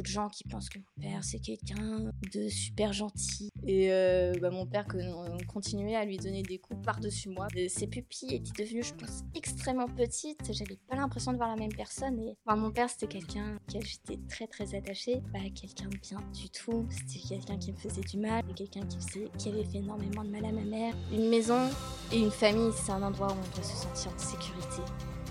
de gens qui pensent que mon père, c'est quelqu'un de super gentil. Et bah, mon père continuait à lui donner des coups par-dessus moi. ses pupilles étaient devenues, je pense, extrêmement petites. J'avais pas l'impression de voir la même personne. Et mon père, c'était quelqu'un auquel j'étais très très attachée. Pas quelqu'un de bien du tout. C'était quelqu'un qui me faisait du mal. Quelqu'un qui, qui avait fait énormément de mal à ma mère. Une maison et une famille, c'est un endroit où on doit se sentir en sécurité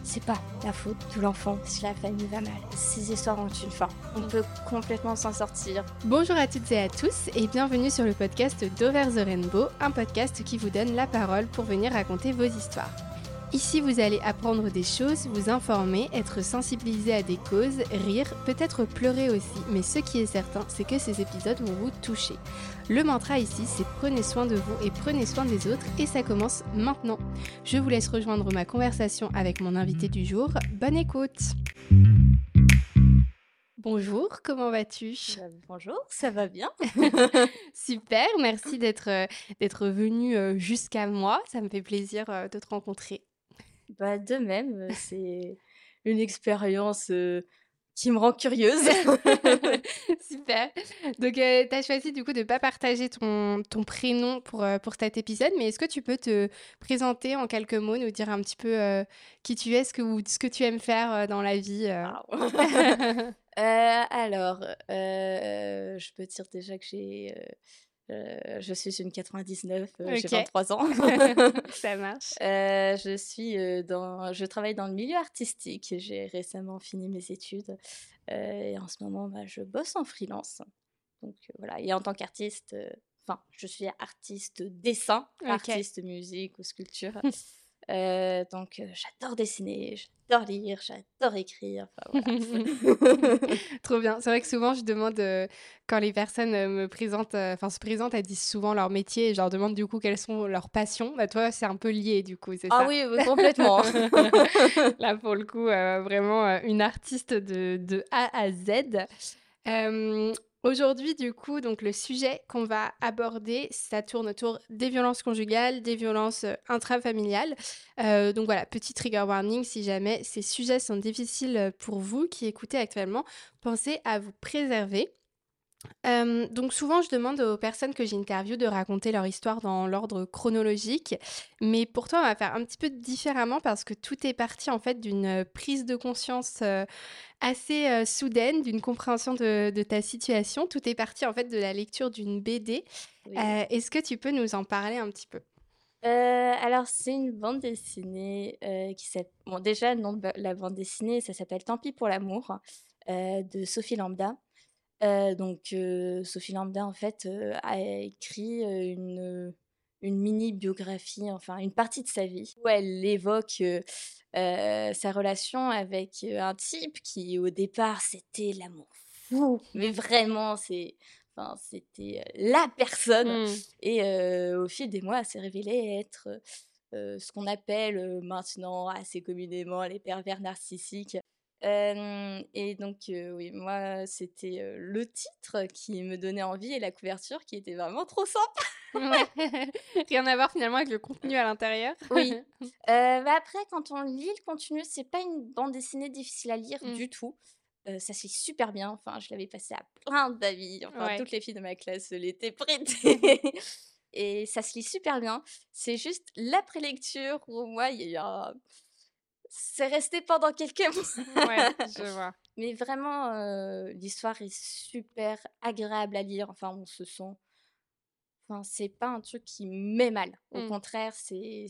c'est pas la faute de l'enfant si la famille va mal. Ces histoires ont une fin. On peut complètement s'en sortir. Bonjour à toutes et à tous et bienvenue sur le podcast d'Over the Rainbow, un podcast qui vous donne la parole pour venir raconter vos histoires. Ici, vous allez apprendre des choses, vous informer, être sensibilisé à des causes, rire, peut-être pleurer aussi, mais ce qui est certain, c'est que ces épisodes vont vous toucher. Le mantra ici, c'est prenez soin de vous et prenez soin des autres, et ça commence maintenant. Je vous laisse rejoindre ma conversation avec mon invité du jour. Bonne écoute Bonjour, comment vas-tu? Euh, Bonjour, ça va bien. Super, merci d'être euh, d'être venu euh, jusqu'à moi. Ça me fait plaisir de te rencontrer. Bah, de même, c'est une expérience qui me rend curieuse. Super. Donc, tu as choisi du coup de ne pas partager ton, ton prénom pour, pour cet épisode, mais est-ce que tu peux te présenter en quelques mots, nous dire un petit peu qui tu es, ce que, ce que tu aimes faire dans la vie Alors, je peux dire déjà que j'ai euh, je suis une 99, euh, j'ai 23 ans. Ça marche. Euh, je suis dans, je travaille dans le milieu artistique. J'ai récemment fini mes études et en ce moment, bah, je bosse en freelance. Donc voilà. Et en tant qu'artiste, enfin, je suis artiste dessin, artiste musique ou sculpture. Euh, donc euh, j'adore dessiner, j'adore lire, j'adore écrire. Trop bien. C'est vrai que souvent je demande euh, quand les personnes me présentent, enfin se présentent, elles disent souvent leur métier et je leur demande du coup quelles sont leurs passions. Bah toi c'est un peu lié du coup, c'est ah ça? Ah oui, complètement. Là pour le coup vraiment une artiste de, de A à Z. Aujourd'hui, du coup, donc le sujet qu'on va aborder, ça tourne autour des violences conjugales, des violences euh, intrafamiliales. Euh, donc voilà, petit trigger warning, si jamais ces sujets sont difficiles pour vous qui écoutez actuellement, pensez à vous préserver donc souvent, je demande aux personnes que j'interviewe de raconter leur histoire dans l'ordre chronologique, mais pour toi, on va faire un petit peu différemment parce que tout est parti en fait d'une prise de conscience assez soudaine, d'une compréhension de, ta situation. Tout est parti en fait de la lecture d'une BD. Est-ce que tu peux nous en parler un petit peu? Alors c'est une bande dessinée qui s'appelle... Bon déjà le nom de la bande dessinée ça s'appelle Tant pis pour l'amour de Sophie Lambda. Euh, donc Sophie Lambda en fait a écrit une, une mini biographie, enfin une partie de sa vie où elle évoque sa relation avec un type qui au départ c'était l'amour fou, mais vraiment c'est Enfin, c'était la personne. Mmh. Et au fil des mois, elle s'est révélée être ce qu'on appelle maintenant assez communément les pervers narcissiques et donc, oui, moi, c'était le titre qui me donnait envie et la couverture qui était vraiment trop simple. Rien à voir finalement avec le contenu à l'intérieur. Oui. bah après, quand on lit le contenu, c'est pas une bande dessinée difficile à lire mmh. du tout. ça se lit super bien. Enfin, je l'avais passé à plein d'avis. Enfin, toutes les filles de ma classe l'étaient prêtées. et ça se lit super bien. C'est juste l'après-lecture où moi, il y a eu un c'est resté pendant quelques mois. ouais, je vois. Mais vraiment, euh, l'histoire est super agréable à lire. Enfin, on se sent. Enfin, c'est pas un truc qui met mal. Au mmh. contraire, c'est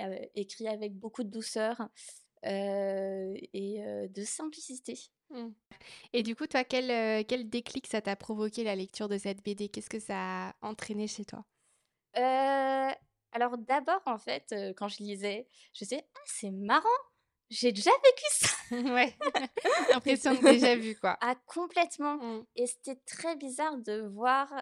euh, écrit avec beaucoup de douceur euh, et de simplicité. Mmh. Et du coup, toi, quel, quel déclic ça t'a provoqué la lecture de cette BD Qu'est-ce que ça a entraîné chez toi? Alors d'abord, en fait, quand je lisais, je disais, ah, c'est marrant, j'ai déjà vécu ça. ouais. L'impression de déjà vu, quoi. Ah, complètement. Mmh. Et c'était très bizarre de voir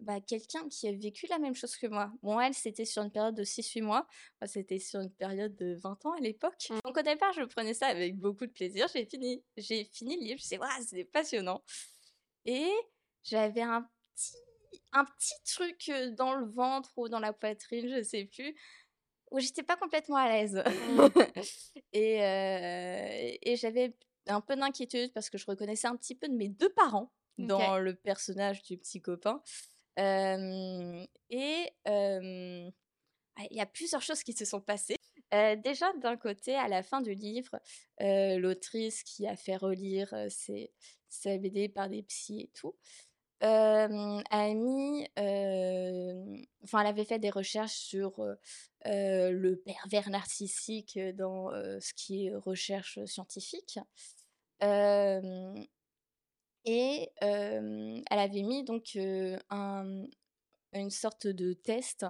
bah, quelqu'un qui a vécu la même chose que moi. Bon, elle, c'était sur une période de 6-8 mois. Moi, c'était sur une période de 20 ans à l'époque. Mmh. Donc, au départ, je prenais ça avec beaucoup de plaisir. J'ai fini, j'ai fini le livre. Je sais, ouais, c'était passionnant. Et j'avais un petit, un petit truc dans le ventre ou dans la poitrine, je sais plus où j'étais pas complètement à l'aise. Mmh. et, et j'avais un peu d'inquiétude parce que je reconnaissais un petit peu de mes deux parents dans le personnage du petit copain. et il y a plusieurs choses qui se sont passées. déjà, d'un côté, à la fin du livre, l'autrice qui a fait relire ses, sa BD par des psys et tout, a mis, enfin, elle avait fait des recherches sur le pervers narcissique dans ce qui est recherche scientifique. et elle avait mis donc un, une sorte de test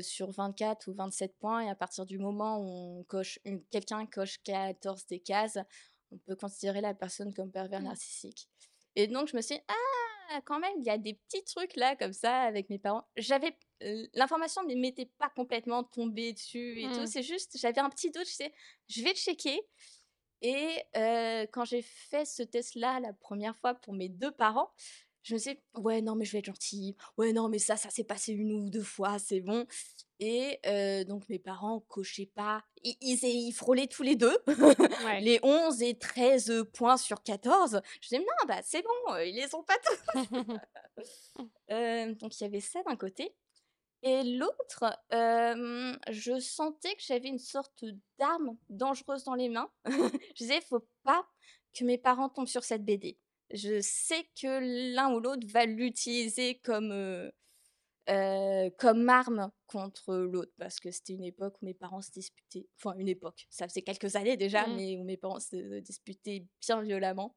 sur 24 ou 27 points et à partir du moment où on coche quelqu'un coche 14 des cases, on peut considérer la personne comme pervers mmh. narcissique. Et donc je me suis dit, ah quand même il y a des petits trucs là comme ça avec mes parents. J'avais l'information ne m'était pas complètement tombée dessus et tout, mmh. c'est juste j'avais un petit doute, je sais, je vais checker. Et quand j'ai fait ce test là la première fois pour mes deux parents, je me suis dit, ouais, non, mais je vais être gentille. Ouais, non, mais ça, ça s'est passé une ou deux fois, c'est bon. Et donc, mes parents cochaient pas. Ils, ils, frôlaient tous les deux. les 11 et 13 points sur 14. Je me dis, non, bah, c'est bon, ils les ont pas tous. donc, il y avait ça d'un côté. Et l'autre, je sentais que j'avais une sorte d'arme dangereuse dans les mains. je disais, faut pas que mes parents tombent sur cette BD je sais que l'un ou l'autre va l'utiliser comme, euh, euh, comme arme contre l'autre. Parce que c'était une époque où mes parents se disputaient. Enfin, une époque. Ça faisait quelques années déjà, mmh. mais où mes parents se disputaient bien violemment.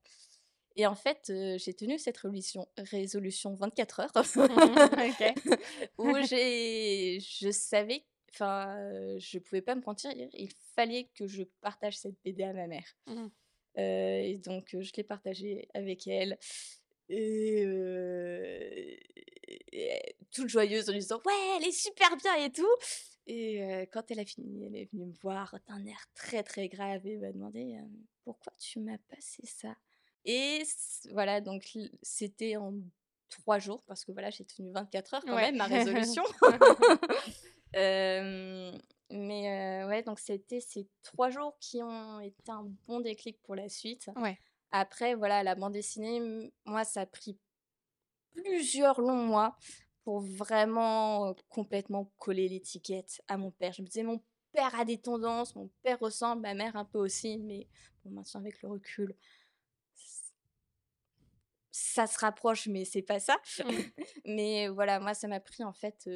Et en fait, euh, j'ai tenu cette résolution, résolution 24 heures. Mmh, où j'ai, je savais, enfin, je pouvais pas me mentir, il fallait que je partage cette BD à ma mère. Mmh et donc, je l'ai partagé avec elle. Et, toute joyeuse en lui disant Ouais, elle est super bien et tout. Et quand elle a fini, elle est venue me voir d'un air très très grave et m'a demandé Pourquoi tu m'as passé ça? Et voilà, donc c'était en trois jours, parce que voilà, j'ai tenu 24 heures quand même, ma résolution. Mais ouais, donc c'était ces trois jours qui ont été un bon déclic pour la suite. Ouais. Après, voilà, la bande dessinée, moi, ça a pris plusieurs longs mois pour vraiment complètement coller l'étiquette à mon père. Je me disais, mon père a des tendances, mon père ressemble, ma mère un peu aussi, mais bon, maintenant avec le recul, ça se rapproche, mais c'est pas ça. Mmh. mais voilà, moi, ça m'a pris en fait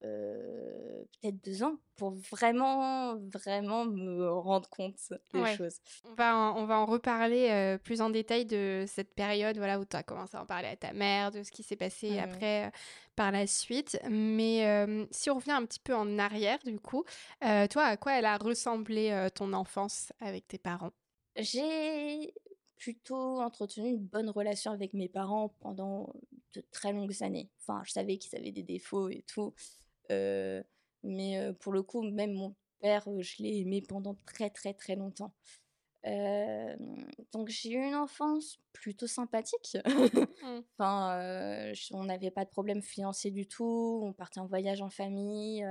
peut-être deux ans pour vraiment, vraiment me rendre compte des choses. On va en, on va en reparler plus en détail de cette période voilà, où tu as commencé à en parler à ta mère, de ce qui s'est passé après par la suite. Mais si on revient un petit peu en arrière, du coup, toi, à quoi elle a ressemblé ton enfance avec tes parents? J'ai plutôt entretenu une bonne relation avec mes parents pendant de très longues années. Enfin, je savais qu'ils avaient des défauts et tout mais pour le coup, même mon père, je l'ai aimé pendant très très très longtemps. donc j'ai eu une enfance plutôt sympathique. Mmh. enfin, on n'avait pas de problème financier du tout. On partait en voyage en famille.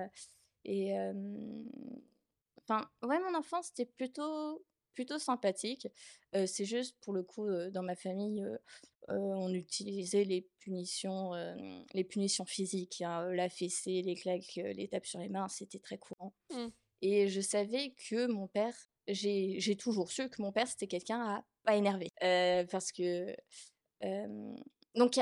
et enfin, ouais, mon enfance c'était plutôt plutôt sympathique. c'est juste pour le coup, dans ma famille, on utilisait les punitions, les punitions physiques, hein, la fessée, les claques, les tapes sur les mains, c'était très courant. Mmh. Et je savais que mon père, j'ai toujours su que mon père c'était quelqu'un à pas énerver, parce que donc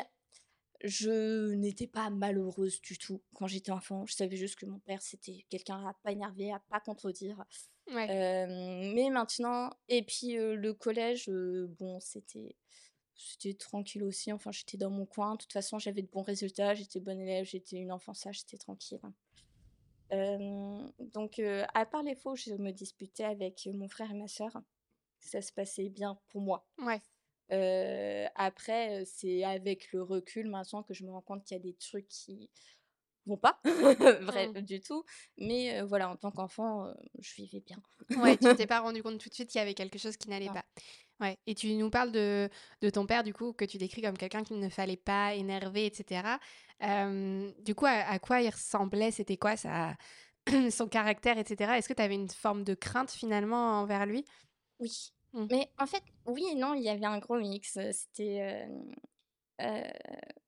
je n'étais pas malheureuse du tout quand j'étais enfant. Je savais juste que mon père c'était quelqu'un à pas énerver, à pas contredire mais maintenant et puis, le collège, bon, c'était c'était tranquille aussi. Enfin, j'étais dans mon coin. De toute façon, j'avais de bons résultats, j'étais bonne élève, j'étais une enfant sage, j'étais tranquille. donc à part les fois où je me disputais avec, mon frère et ma sœur, ça se passait bien pour moi. Ouais. après, c'est avec le recul maintenant que je me rends compte qu'il y a des trucs qui vont pas, vrai mmh. du tout. Mais voilà, en tant qu'enfant, je vivais bien. ouais, tu t'es pas rendu compte tout de suite qu'il y avait quelque chose qui n'allait pas. Ouais. Et tu nous parles de, de, ton père, du coup, que tu décris comme quelqu'un qu'il ne fallait pas énerver, etc. du coup, à, quoi il ressemblait? C'était quoi sa, son caractère, etc. Est-ce que tu avais une forme de crainte finalement envers lui? Oui. Mmh. Mais en fait, oui et non, il y avait un gros mix. C'était,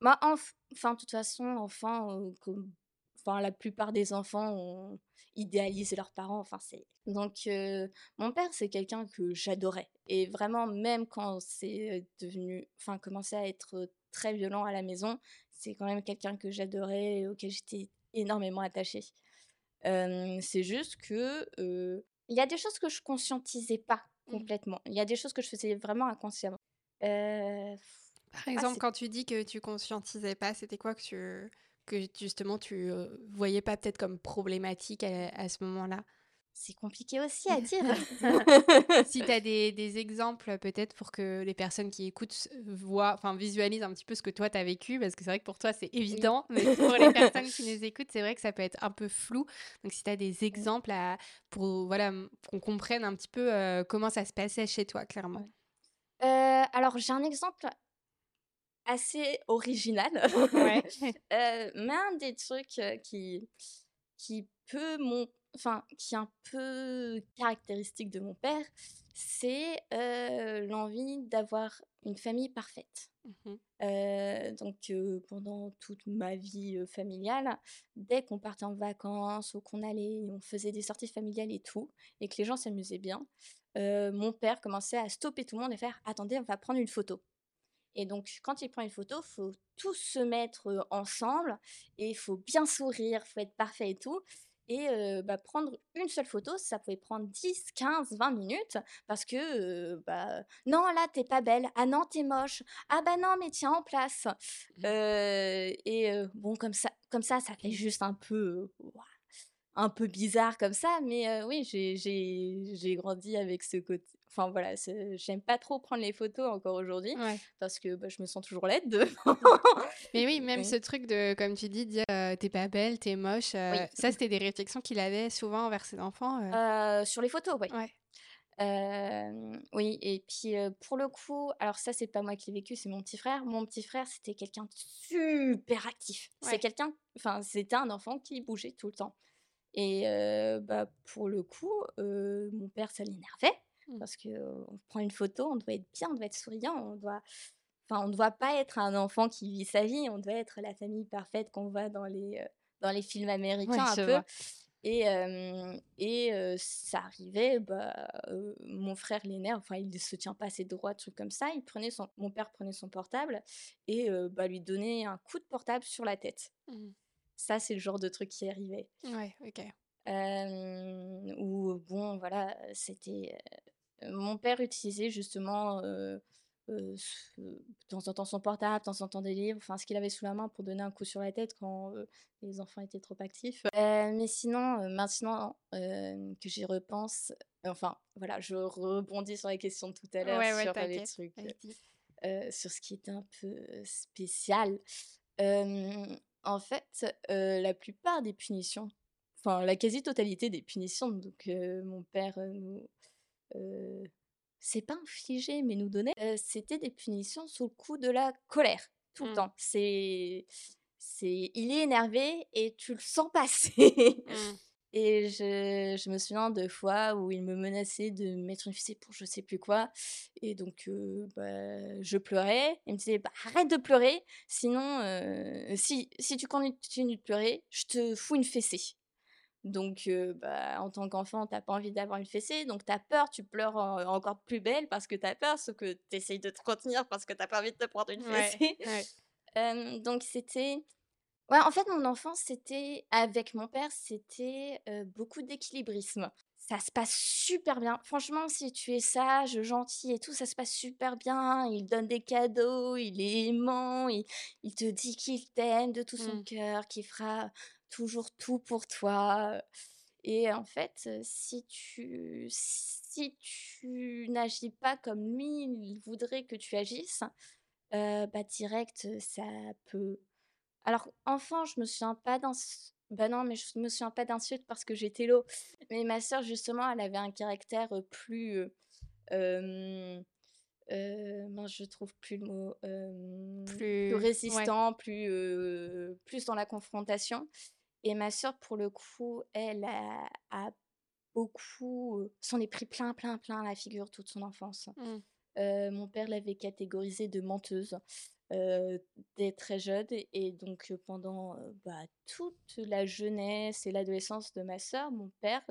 bah, enf enfin, de toute façon, enfant, comme enfin, la plupart des enfants ont idéalisé leurs parents, enfin, c'est donc heu, mon père, c'est quelqu'un que j'adorais et vraiment, même quand c'est devenu enfin, commençait à être très violent à la maison, c'est quand même quelqu'un que j'adorais et auquel j'étais énormément attachée. C'est juste que, il y a des choses que je conscientisais pas Mmh. complètement. Il y a des choses que je faisais vraiment inconsciemment. Par ah, exemple, quand tu dis que tu conscientisais pas, c'était quoi que tu que justement tu, heu, voyais pas peut-être comme problématique à à ce moment-là? c'est compliqué aussi à dire. Si tu as des des exemples peut-être pour que les personnes qui écoutent voient enfin visualisent un petit peu ce que toi tu as vécu, parce que c'est vrai que pour toi c'est Oui. évident, mais pour les personnes qui nous écoutent, c'est vrai que ça peut être un peu flou. Donc si tu as des exemples à pour voilà, qu'on comprenne un petit peu, heu, comment ça se passait chez toi clairement. Heu, alors j'ai un exemple assez original. Ouais. Heu, mais un des trucs, heu, qui qui peut mon enfin, qui est un peu caractéristique de mon père, c'est, heu, l'envie d'avoir une famille parfaite. Mmh donc pendant toute ma vie, familiale, dès qu'on partait en vacances ou qu'on allait on faisait des sorties familiales et tout et que les gens s'amusaient bien, mon père commençait à stopper tout le monde et faire: «Attendez, on va prendre une photo» et donc quand il prend une photo, faut tous se mettre, ensemble et il faut bien sourire, faut être parfait et tout et bah, prendre une seule photo, ça pouvait prendre 10-15-20 minutes parce que, bah, «Non, là, t'es pas belle. Ah non, t'es moche. Ah bah non, mais tiens en place». Mmh. Heu et bon comme ça comme ça, ça fait juste un peu, un peu bizarre comme ça, mais oui, j'ai j'ai j'ai grandi avec ce côté enfin voilà, j'aime pas trop prendre les photos encore aujourd'hui Ouais. parce que, bah, je me sens toujours laide. Mais oui, même ce truc de comme tu dis, dire, heu: «Tu pas belle, t'es moche», oui, ça c'était des réflexions qu'il avait souvent envers ses enfants, heu, sur les photos, oui. Ouais. Oui et puis, pour le coup, alors ça, c'est pas moi qui l'ai vécu, c'est mon petit frère. Mon petit frère, c'était quelqu'un super actif. C'est quelqu'un enfin, c'était un enfant qui bougeait tout le temps et bah, pour le coup, mon père, ça l'énervait. Parce qu'on prend une photo, on doit être bien, on doit être souriant, on doit enfin, on ne doit pas être un enfant qui vit sa vie, on doit être la famille parfaite qu'on voit dans les, dans les films américains Ouais, un peu vois. et et ça arrivait, bah, mon frère l'énerve, enfin il ne se tient pas assez droit, truc comme ça. Il prenait son mon père prenait son portable et bah, lui donnait un coup de portable sur la tête. Mmh. Ça, c'est le genre de truc qui arrivait. Ouais, OK. Ou bon voilà, c'était, mon père utilisait justement, heu, ce de temps en temps son portable, de temps en temps des livres, enfin ce qu'il avait sous la main pour donner un coup sur la tête quand, les enfants étaient trop actifs. Mais sinon, maintenant, que j'y repense, enfin voilà, je rebondis sur la question de tout à l'heure Ouais, ouais, sur les trucs, sur ce qui était un peu spécial. En fait, la plupart des punitions, enfin la quasi-totalité des punitions donc mon père, nous, c'est pas infligeait, mais nous donnait, c'était des punitions sous le coup de la colère, tout le Mmh. temps. C'est c'est il est énervé et tu le sens passer. Mmh. Et je je me souviens de fois où il me menaçait de me mettre une fessée pour je sais plus quoi et donc bah, je pleurais. Il me disait: «Bah, arrête de pleurer, sinon, si si tu continues de pleurer, je te fous une fessée». Donc bah, en tant qu'enfant, tu as pas envie d'avoir une fessée, donc tu as peur, tu pleures en encore plus belle parce que tu as peur, sauf que tu essayes de te retenir parce que tu as pas envie de te prendre une fessée. ouais. Donc c'était Ouais, en fait, mon enfance, c'était avec mon père, c'était, beaucoup d'équilibrisme. Ça se passe super bien. Franchement, si tu es sage, gentil et tout, ça se passe super bien. Il donne des cadeaux, il est aimant, il il te dit qu'il t'aime de tout son Mmh. cœur, qu'il fera toujours tout pour toi, et en fait, si tu si tu n'agis pas comme lui, il voudrait que tu agisses, bah, direct, ça peut alors, enfant, je me souviens pas d'ins bah, non, mais je me souviens pas d'insultes parce que j'étais lot. Mais ma sœur, justement, elle avait un caractère, plus, heu, mince, je trouve plus le mot, plus ouais. résistant, plus, plus dans la confrontation et ma sœur, pour le coup, elle a a beaucoup, s'en est pris plein, plein, plein la figure toute son enfance. Mmh. mon père l'avait catégorisée de menteuse. dès très jeune et donc pendant bah, toute la jeunesse et l'adolescence de ma sœur, mon père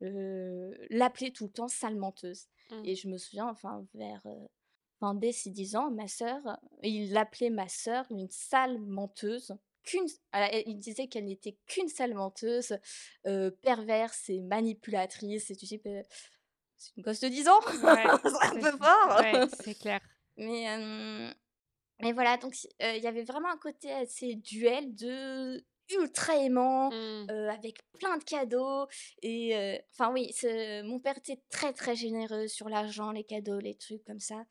l'appelait tout le temps sale menteuse. Mmh. Et je me souviens, enfin, vers enfin, dès ses 10 ans, ma sœur, il l'appelait ma sœur une sale menteuse. Qu'une, il disait qu'elle n'était qu'une sale menteuse, perverse et manipulatrice. Et tu sais, c'est une gosse de 10 ans, c'est un peu fort. Ouais, c'est clair. Mais, mais voilà, donc il y avait vraiment un côté assez duel de ultra aimant, Mmh. avec plein de cadeaux. Et enfin, oui, mon père était très très généreux sur l'argent, les cadeaux, les trucs comme ça.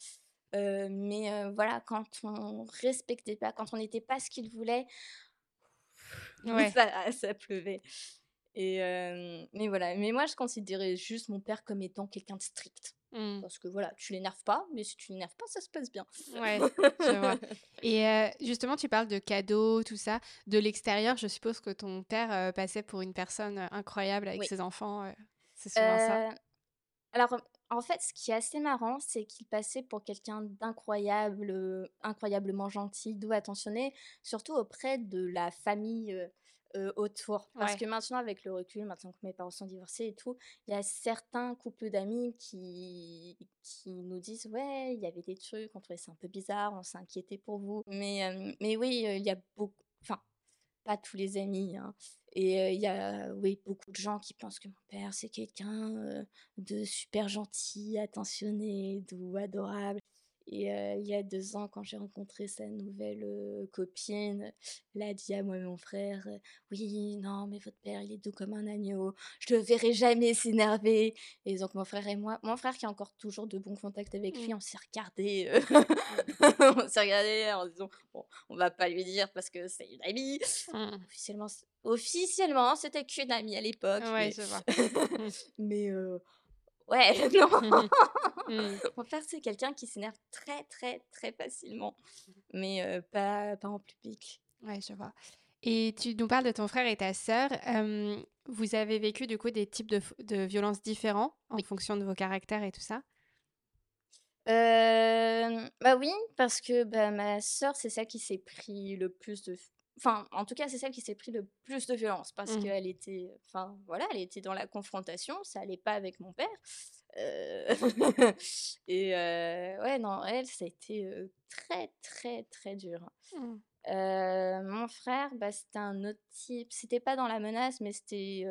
Mais voilà, quand on respectait pas, quand on n'était pas ce qu'il voulait, Ouais. ça, ça pleuvait. Et mais voilà, mais moi je considérais juste mon père comme étant quelqu'un de strict. Mmh. Parce que voilà, tu l'énerves pas, mais si tu l'énerves pas, ça se passe bien. Ouais, je vois. Et euh, justement, tu parles de cadeaux, tout ça. De l'extérieur, je suppose que ton père euh, passait pour une personne euh, incroyable avec Oui. ses enfants. euh, c'est souvent ça. Euh, alors, en fait, ce qui est assez marrant, c'est qu'il passait pour quelqu'un d'incroyable, euh, incroyablement gentil, doux, attentionné, surtout auprès de la famille euh, autour. Parce Ouais. que maintenant, avec le recul, maintenant que mes parents sont divorcés et tout, il y a certains couples d'amis qui, qui nous disent Ouais, il y avait des trucs, on trouvait ça un peu bizarre, on s'est inquiété pour vous. Mais, euh, mais oui, il y a beaucoup. Enfin, pas tous les amis, hein. Et il y a, oui, beaucoup de gens qui pensent que mon père, c'est quelqu'un de super gentil, attentionné, doux, adorable. Et euh, il y a deux ans, quand j'ai rencontré sa nouvelle euh, copine, elle a dit à moi et mon frère, euh, oui, non, mais votre père, il est doux comme un agneau, je le verrai jamais s'énerver. Et donc mon frère et moi, mon frère qui a encore toujours de bons contacts avec lui, Mm. on s'est regardé, on s'est regardé en disant, bon, on va pas lui dire parce que c'est une amie. Mm. Officiellement, officiellement c'était qu'une amie à l'époque. Ouais, mais je vois. mais ouais, non. Mon père, c'est quelqu'un qui s'énerve très, très, très facilement. Mais euh, pas, pas en public. Ouais, je vois. Et tu nous parles de ton frère et ta sœur. euh, vous avez vécu du coup des types de, de violences différents en Oui. fonction de vos caractères et tout ça? Euh, bah oui, parce que bah, ma sœur, c'est celle qui s'est pris le plus de... Enfin, en tout cas, c'est celle qui s'est pris le plus de violence parce Mhm. qu'elle était... Enfin, voilà, elle était dans la confrontation, ça allait pas avec mon père. Euh, Et euh, ouais, non, elle, ça a été euh, très, très, très dur. Mm. Euh, mon frère, bah, c'était un autre type. C'était pas dans la menace, mais c'était.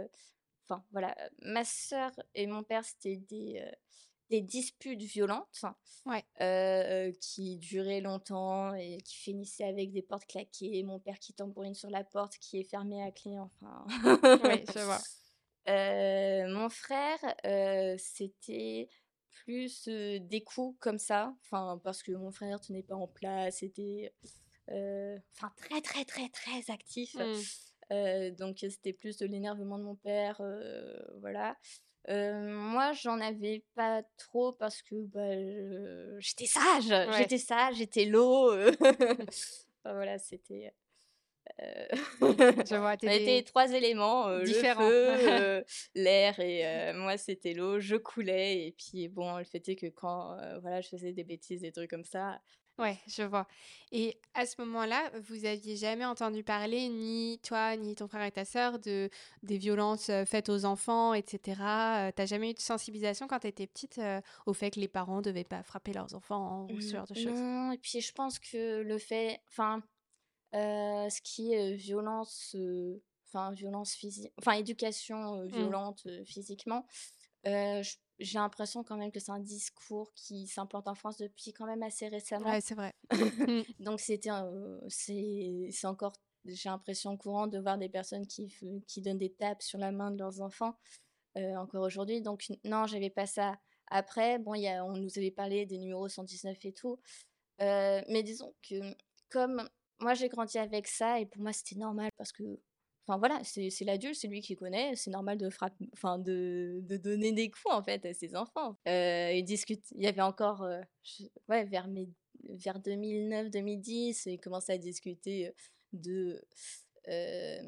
Enfin, voilà. Ma sœur et mon père, c'était des, des disputes violentes Ouais. euh, qui duraient longtemps et qui finissaient avec des portes claquées. Mon père qui tambourine sur la porte qui est fermée à clé, enfin. Oui, je vois. Euh, mon frère, euh, c'était plus des coups comme ça, enfin parce que mon frère tenait pas en place, c'était enfin très très très très actif. Mm. Euh, donc c'était plus de l'énervement de mon père, voilà. Euh, moi, j'en avais pas trop parce que bah, je- j'étais sage, Ouais. j'étais sage, j'étais l'eau. Enfin, voilà, c'était. euh, Je vois. t'es on des- était trois éléments, euh, le Différents. feu, l'air et moi c'était l'eau. Je coulais et puis bon, le fait est que quand voilà, je faisais des bêtises, des trucs comme ça, Ouais, je vois. Et à ce moment-là, vous aviez jamais entendu parler, ni toi, ni ton frère et ta sœur, de des violences euh, faites aux enfants, etc. Euh, T'as jamais eu de sensibilisation quand tu étais petite euh, au fait que les parents devaient pas frapper leurs enfants ou ce genre de choses? Non, et puis je pense que le fait, enfin, ce qui est violence, enfin violence physique, enfin éducation euh, Mm. violente physiquement, je- j'ai l'impression quand même que c'est un discours qui s'implante en France depuis quand même assez récemment. Ouais, c'est vrai. Mm. Donc c'était, un- c'est, c'est encore, j'ai l'impression courant de voir des personnes qui, donnent des tapes sur la main de leurs enfants euh, encore aujourd'hui. Donc non, j'avais pas ça. Après, bon, il y a, on nous avait parlé des numéros 119 et tout. Euh, mais disons que comme moi j'ai grandi avec ça et pour moi c'était normal parce que, enfin voilà, c'est, l'adulte, c'est lui qui connaît, c'est normal de frapper, enfin de, de donner des coups en fait à ses enfants. Euh, il discute, il y avait encore, euh, je- ouais, vers mes vers 2009-2010, ils commençaient à discuter euh, de euh,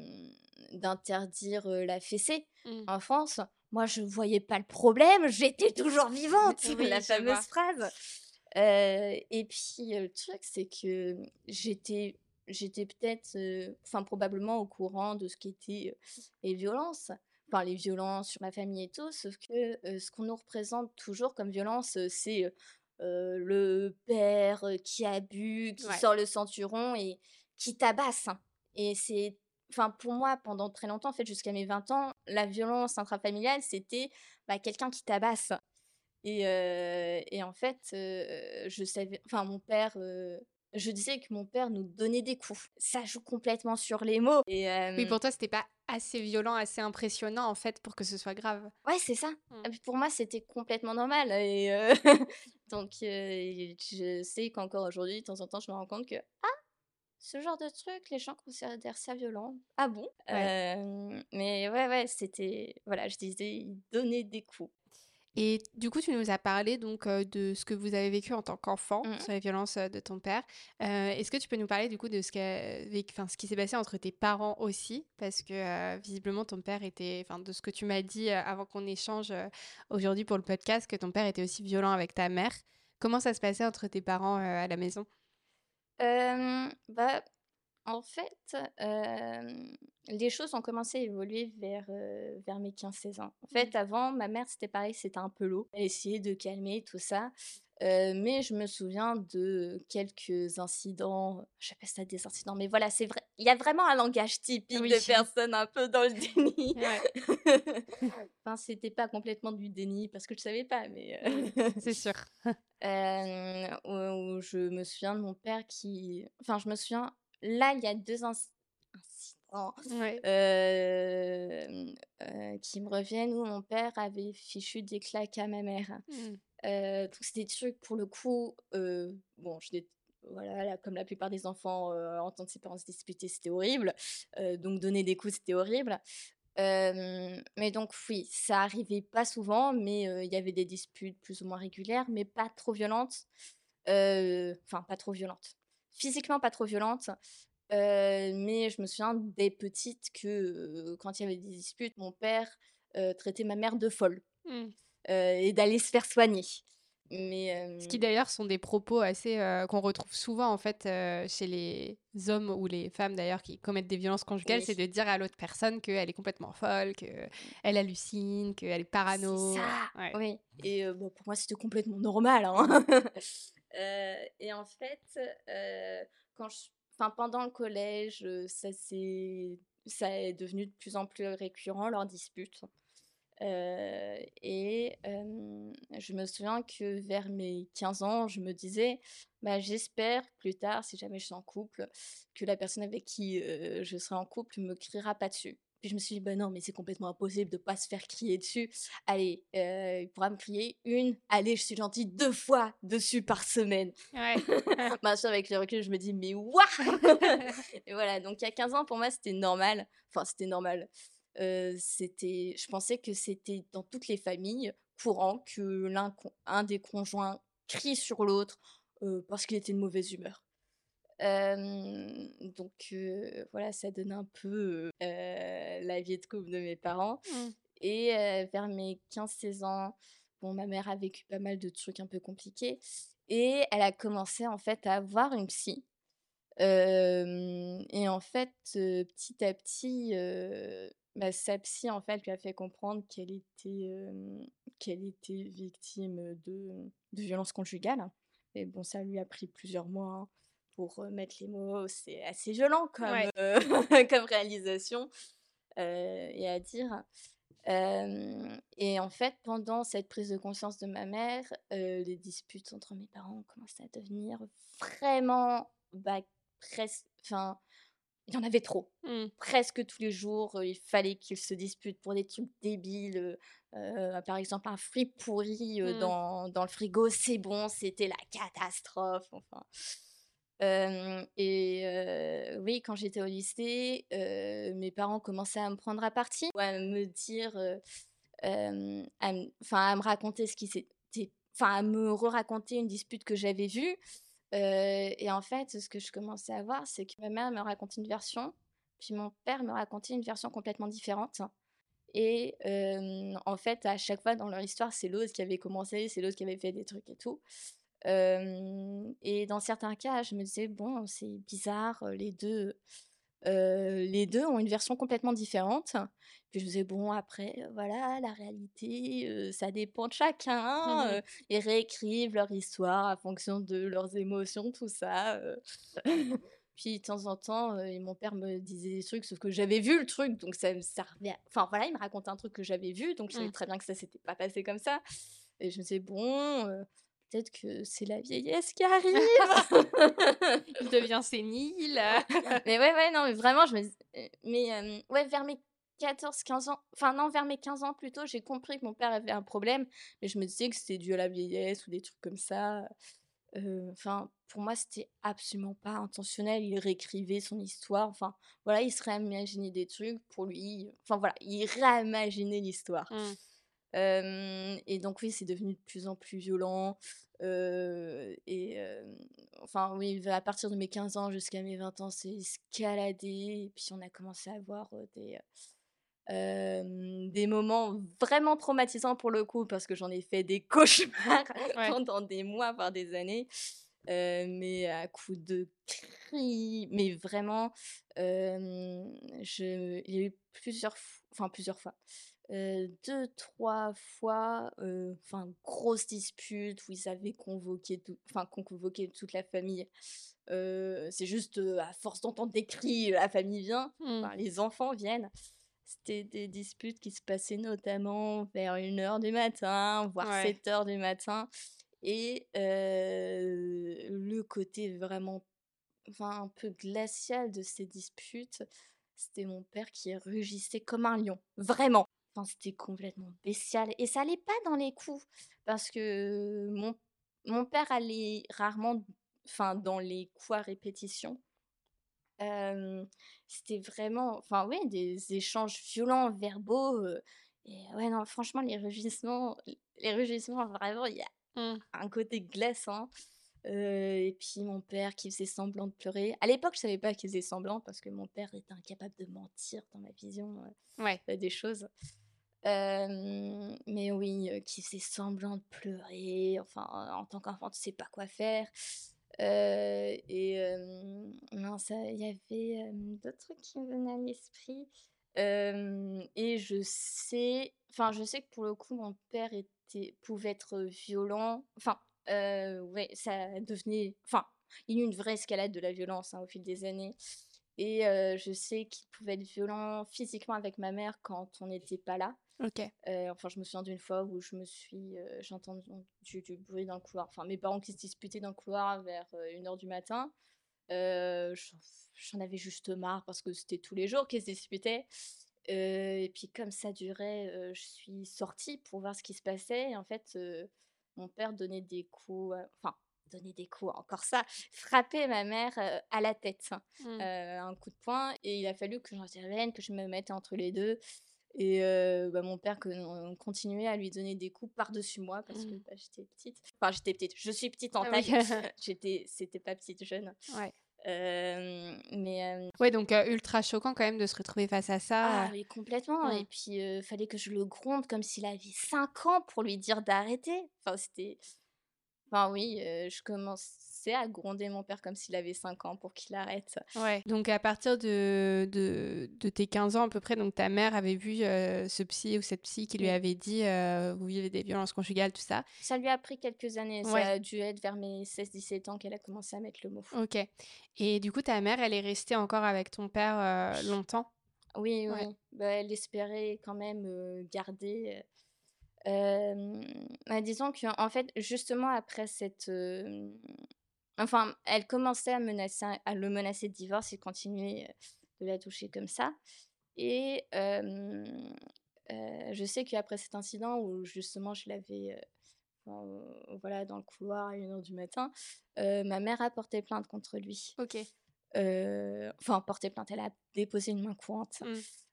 d'interdire la fessée Mm. en France. moi, je voyais pas le problème, j'étais toujours vivante, la fameuse phrase. et puis, le truc, c'est que j'étais j'étais peut-être, enfin probablement au courant de ce qu'étaient les violences, enfin les violences sur ma famille et tout, sauf que ce qu'on nous représente toujours comme violence, c'est le père qui abuse, qui sort le ceinturon et qui tabasse. Et c'est, enfin pour moi, pendant très longtemps, en fait, jusqu'à mes 20 ans, la violence intrafamiliale, c'était bah, quelqu'un qui tabasse. Et, et en fait, je savais, enfin mon père je disais que mon père nous donnait des coups. Ça joue complètement sur les mots. Et, Oui, pour toi, c'était pas assez violent, assez impressionnant en fait pour que ce soit grave. Ouais, c'est ça. Mmh. Pour moi, c'était complètement normal. Et donc, je sais qu'encore aujourd'hui, de temps en temps, je me rends compte que ah, ce genre de truc, les gens considèrent ça violent. Ah bon? Mais ouais, ouais, c'était voilà, je disais, donner des coups. Et du coup, tu nous as parlé donc de ce que vous avez vécu en tant qu'enfant mmh. sur les violences de ton père. Est-ce que tu peux nous parler du coup de ce, qui s'est passé entre tes parents aussi? Parce que visiblement, ton père était, enfin, de ce que tu m'as dit avant qu'on échange aujourd'hui pour le podcast, que ton père était aussi violent avec ta mère. Comment ça se passait entre tes parents à la maison? Bah, en fait, les choses ont commencé à évoluer vers, vers mes 15-16 ans. En fait, mmh. avant, ma mère, c'était pareil, c'était un peu l'eau. Elle essayait de calmer tout ça. mais je me souviens de quelques incidents, je sais pas si ça des incidents, mais voilà, c'est vrai. Il y a vraiment un langage typique de personnes un peu dans le déni. enfin, c'était pas complètement du déni parce que je savais pas, mais. c'est sûr. où, je me souviens de mon père qui. Enfin, je me souviens là, il y a deux incidents qui me reviennent où mon père avait fichu des claques à ma mère. Mmh. donc, c'était des trucs, pour le coup, bon, je voilà, comme la plupart des enfants entendre ses parents se disputer, c'était horrible. donc, donner des coups, c'était horrible. mais donc, oui, ça arrivait pas souvent, mais il y avait des disputes plus ou moins régulières, mais pas trop violentes. Enfin, pas trop violentes physiquement pas trop violente. mais je me souviens des petites que quand il y avait des disputes, mon père traitait ma mère de folle mmh. et d'aller se faire soigner. Mais, Ce qui d'ailleurs sont des propos assez qu'on retrouve souvent en fait chez les hommes ou les femmes d'ailleurs qui commettent des violences conjugales, c'est de dire à l'autre personne qu'elle est complètement folle, qu'elle hallucine, qu'elle est parano. C'est ça. Oui. Et bon, pour moi c'était complètement normal. Hein. et en fait, enfin, pendant le collège, ça, ça est devenu de plus en plus récurrent, leurs disputes. et je me souviens que vers mes 15 ans, je me disais, bah, j'espère plus tard, si jamais je suis en couple, que la personne avec qui je serai en couple me criera pas dessus. Puis je me suis dit, bah non, mais c'est complètement impossible de pas se faire crier dessus. Allez, euh, il pourra me crier une, allez, je suis gentille deux fois dessus par semaine. Ouais. Maintenant, avec le recul, je me dis, mais what Et voilà, donc il y a 15 ans, pour moi, c'était normal. Enfin, c'était normal. Euh, c'était, je pensais que c'était dans toutes les familles courant que l'un un des conjoints crie sur l'autre euh, parce qu'il était de mauvaise humeur donc voilà, ça donne un peu la vie de couple de mes parents. Mmh. Et vers mes 15-16 ans, bon, ma mère a vécu pas mal de trucs un peu compliqués. Et elle a commencé en fait à avoir une psy. et en fait, petit à petit, bah, sa psy en fait lui a fait comprendre qu'elle était, qu'elle était victime de, de violences conjugales. Et bon, ça lui a pris plusieurs mois. Hein pour mettre les mots, c'est assez violent comme, comme réalisation et à dire. et en fait, pendant cette prise de conscience de ma mère, les disputes entre mes parents ont commencé à devenir vraiment bah, presque. Enfin, il y en avait trop. Mmh. Presque tous les jours, il fallait qu'ils se disputent pour des trucs débiles. par exemple, un fruit pourri mmh. dans, dans, le frigo, c'est bon, c'était la catastrophe. Enfin et oui, quand j'étais au lycée, mes parents commençaient à me prendre à partie, à me dire, enfin à, me raconter ce qui s'était, enfin à me re-raconter une dispute que j'avais vue. et en fait, ce que je commençais à voir, c'est que ma mère me racontait une version, puis mon père me racontait une version complètement différente. Et en fait, à chaque fois dans leur histoire, c'est l'autre qui avait commencé, c'est l'autre qui avait fait des trucs et tout. Et dans certains cas, je me disais, bon, c'est bizarre, les deux, les deux ont une version complètement différente. Puis je me disais, bon, après, voilà, la réalité, ça dépend de chacun. Mmh ils réécrivent leur histoire à fonction de leurs émotions, tout ça. Puis de temps en temps, mon père me disait des trucs, sauf que j'avais vu le truc, donc ça me servait. Enfin voilà, il me racontait un truc que j'avais vu, donc je savais mmh. très bien que ça s'était pas passé comme ça. Et je me disais, bon, peut-être que c'est la vieillesse qui arrive. il devient sénile. mais ouais, ouais, non, mais vraiment, je me Mais ouais, vers mes 14, 15 ans, enfin non, vers mes 15 ans plutôt, j'ai compris que mon père avait un problème, mais je me disais que c'était dû à la vieillesse ou des trucs comme ça. Enfin, pour moi, c'était absolument pas intentionnel. Il réécrivait son histoire. Enfin, voilà, il se réimaginait des trucs pour lui. Enfin, voilà, il réimaginait l'histoire. Mmh. et donc, oui, c'est devenu de plus en plus violent. Et enfin, oui, à partir de mes 15 ans jusqu'à mes 20 ans, c'est escaladé. Et puis, on a commencé à avoir des des moments vraiment traumatisants pour le coup, parce que j'en ai fait des cauchemars pendant des mois, voire des années. mais à coup de cris, mais vraiment, je, il y a eu plusieurs, enfin plusieurs fois, deux, trois fois, enfin grosse dispute où ils avaient convoqué, enfin convoqué toute la famille. c'est juste à force d'entendre des cris, la famille vient, mmh. les enfants viennent. C'était des disputes qui se passaient notamment vers 1h du matin, voire 7h du matin. Et le côté vraiment enfin, un peu glacial de ces disputes, c'était mon père qui rugissait comme un lion. Vraiment. Enfin, c'était complètement bestial. Et ça allait pas dans les coups. Parce que mon, mon père allait rarement enfin, dans les coups à répétition c'était vraiment, enfin oui, des échanges violents, verbaux. et ouais, non, franchement, les rugissements, les rugissements, vraiment, il y a mmh. un côté glaçant. et puis mon père qui faisait semblant de pleurer. À l'époque, je savais pas qu'il faisait semblant parce que mon père était incapable de mentir dans ma vision ouais. des choses. Mais oui, qui faisait semblant de pleurer. Enfin, en tant qu'enfant, tu sais pas quoi faire et non, ça, il y avait d'autres trucs qui me venaient à l'esprit. et je sais, enfin, je sais que pour le coup, mon père était, pouvait être violent. Enfin, ouais, ça devenait, enfin, il y a eu une vraie escalade de la violence hein, au fil des années. Et je sais qu'il pouvait être violent physiquement avec ma mère quand on n'était pas là. Ok. enfin, je me souviens d'une fois où je me suis, j'ai entendu du, bruit dans le couloir. Enfin, mes parents qui se disputaient dans le couloir vers 1h du matin. J'en avais juste marre parce que c'était tous les jours qu'ils se disputaient. et puis comme ça durait, je suis sortie pour voir ce qui se passait. Et en fait, mon père donnait des coups, enfin donner des coups, encore ça, frapper ma mère à la tête, mmh. un coup de poing. Et il a fallu que j'intervienne, que je me mette entre les deux. Et bah, mon père continuait à lui donner des coups par-dessus moi parce que mmh. bah, j'étais petite. Enfin, j'étais petite. Je suis petite en ah taille. j'étais, c'était pas petite jeune. Ouais. mais ouais, donc ultra choquant quand même de se retrouver face à ça. Ah, oui, complètement. Et puis, il fallait que je le gronde comme s'il avait 5 ans pour lui dire d'arrêter. Enfin, c'était. Enfin oui, je à gronder mon père comme s'il avait 5 ans pour qu'il arrête. Ouais. Donc à partir de, de, de, tes 15 ans à peu près, donc ta mère avait vu ce psy ou cette psy qui lui avait dit vous vivez des violences conjugales, tout ça. Ça lui a pris quelques années. Ça a dû être vers mes 16-17 ans qu'elle a commencé à mettre le mot. Ok. Et du coup, ta mère, elle est restée encore avec ton père longtemps? Oui, oui. Bah, elle espérait quand même garder bah, disons qu'en fait, justement après cette... enfin, elle commençait à, menacer, à le menacer de divorce et continuait de la toucher comme ça. Et je sais qu'après cet incident où justement je l'avais... voilà, dans le couloir à 1h du matin, ma mère a porté plainte contre lui. Ok. enfin, porté plainte, elle a déposé une main courante.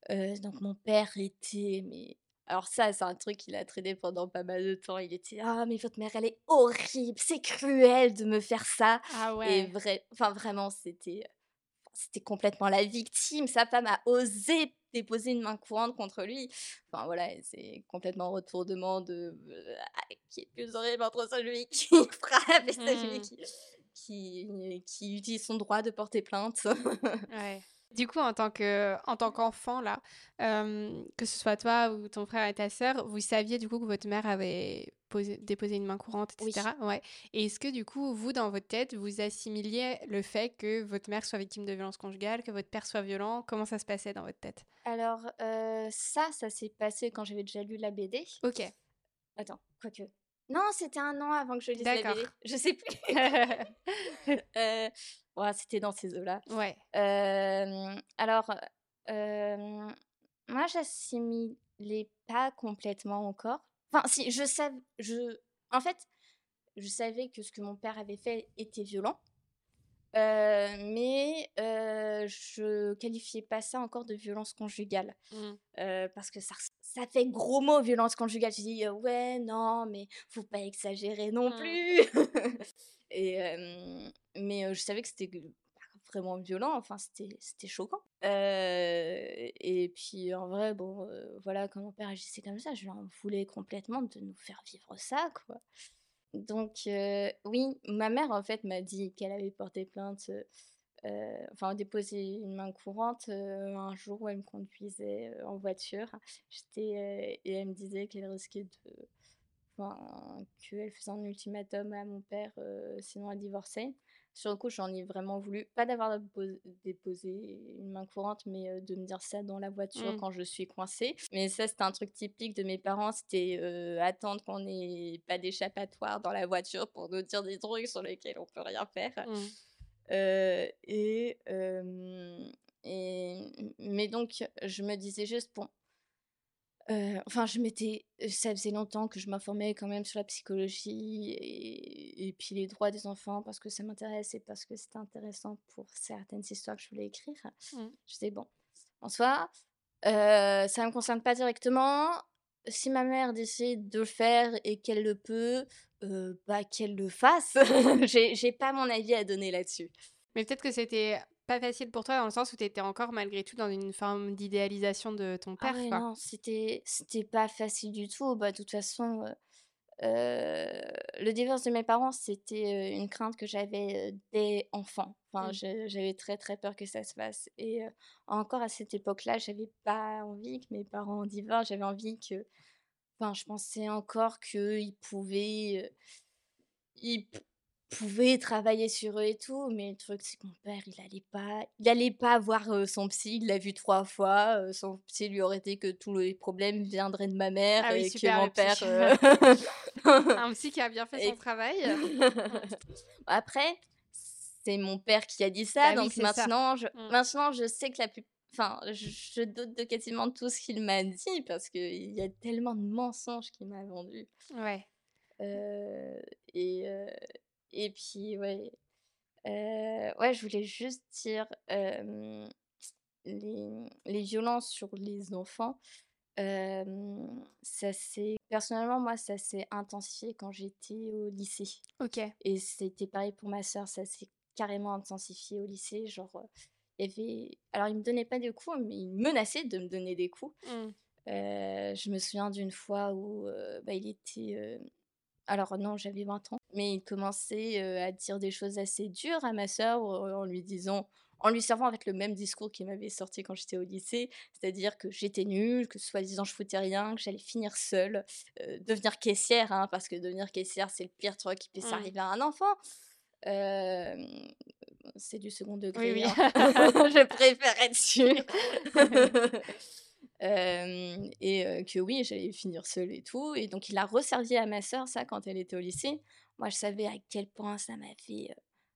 Mmh. donc mon père était mais alors ça, c'est un truc qu'il a traîné pendant pas mal de temps. Il était ah mais votre mère, elle est horrible, c'est cruel de me faire ça. Ah ouais. Et vrai, enfin vraiment, c'était c'était complètement la victime. Sa femme a osé déposer une main courante contre lui. Enfin voilà, c'est complètement retournement de ah, qui est plus horrible entre celui qui frappe et celui mmh. qui, qui, qui utilise son droit de porter plainte. ouais. Du coup, en tant que, en tant qu'enfant là, que ce soit toi ou ton frère et ta sœur, vous saviez du coup que votre mère avait posé, déposé une main courante, etc. Ouais. Et est-ce que du coup, vous dans votre tête, vous assimiliez le fait que votre mère soit victime de violence conjugale, que votre père soit violent? Comment ça se passait dans votre tête? Alors ça, ça s'est passé quand j'avais déjà lu la BD. Ok. Attends, quoique. Non, c'était un an avant que je lise la BD. Je sais plus. euh, ouais, c'était dans ces eaux-là. Ouais. Euh, alors, euh, moi, j'assimilais pas complètement encore. Enfin, si, je savais. Je... En fait, je savais que ce que mon père avait fait était violent. Euh, mais euh, je qualifiais pas ça encore de violence conjugale. Mmh. Euh, parce que ça, ça fait gros mot, violence conjugale. Je dis, ouais, non, mais faut pas exagérer non mmh. plus. et, mais je savais que c'était vraiment violent, enfin, c'était choquant. et puis, en vrai, bon, voilà, quand mon père agissait comme ça, je lui en voulais complètement de nous faire vivre ça, quoi. Donc, oui, ma mère, en fait, m'a dit qu'elle avait porté plainte, enfin, déposé une main courante un jour où elle me conduisait en voiture. J'étais, et elle me disait qu'elle risquait de. Enfin, qu'elle faisait un ultimatum à mon père, sinon elle divorçait. Sur le coup, j'en ai vraiment voulu, pas d'avoir déposé une main courante, mais de me dire ça dans la voiture mmh. quand je suis coincée. Mais ça, c'était un truc typique de mes parents, c'était attendre qu'on n'ait pas d'échappatoire dans la voiture pour nous dire des trucs sur lesquels on peut rien faire. Mmh. Et, et, mais donc, je me disais juste, bon, enfin, je m'étais, ça faisait longtemps que je m'informais quand même sur la psychologie et, et puis les droits des enfants parce que ça m'intéresse et parce que c'était intéressant pour certaines histoires que je voulais écrire. Mmh. Je disais bon, en soi, euh, ça me concerne pas directement. Si ma mère décide de le faire et qu'elle le peut, euh, bah qu'elle le fasse. J'ai pas mon avis à donner là-dessus. Mais peut-être que c'était pas facile pour toi dans le sens où tu étais encore malgré tout dans une forme d'idéalisation de ton ah père. Ah non, c'était c'était pas facile du tout. Bah de toute façon, le divorce de mes parents c'était une crainte que j'avais dès enfant. Enfin, mmh. j'avais très très peur que ça se fasse. Et encore à cette époque-là, j'avais pas envie que mes parents divorcent. J'avais envie que, enfin, je pensais encore qu'ils pouvaient ils, pouvait travailler sur eux et tout, mais le truc c'est que mon père il allait pas, il allait pas voir son psy, il l'a vu trois fois, son psy lui aurait dit que tous les problèmes viendraient de ma mère ah et que mon père un psy qui a bien fait son travail. Après c'est mon père qui a dit ça, bah donc maintenant je mmh. maintenant je sais que la plus Enfin, je, doute de quasiment tout ce qu'il m'a dit parce qu'il y a tellement de mensonges qu'il m'a vendu. Ouais. et, et puis, ouais, ouais, je voulais juste dire les, les, violences sur les enfants. ça s'est personnellement moi ça s'est intensifié quand j'étais au lycée. Ok. Et c'était pareil pour ma sœur, ça s'est carrément intensifié au lycée. Genre, il y avait. Alors, il me donnait pas des coups, mais il menaçait de me donner des coups. Mmh. je me souviens d'une fois où bah, il était alors non, j'avais 20 ans, mais il commençait à dire des choses assez dures à ma sœur en lui disant, en lui servant avec le même discours qu'il m'avait sorti quand j'étais au lycée, c'est-à-dire que j'étais nulle, que soi-disant je foutais rien, que j'allais finir seule, devenir caissière, hein, parce que devenir caissière c'est le pire truc qui puisse mmh. arriver à un enfant. c'est du second degré. Oui, oui. Hein. je préfère être sûre. et que oui, j'allais finir seule et tout. Et donc, il a resservi à ma sœur ça quand elle était au lycée. Moi, je savais à quel point ça m'avait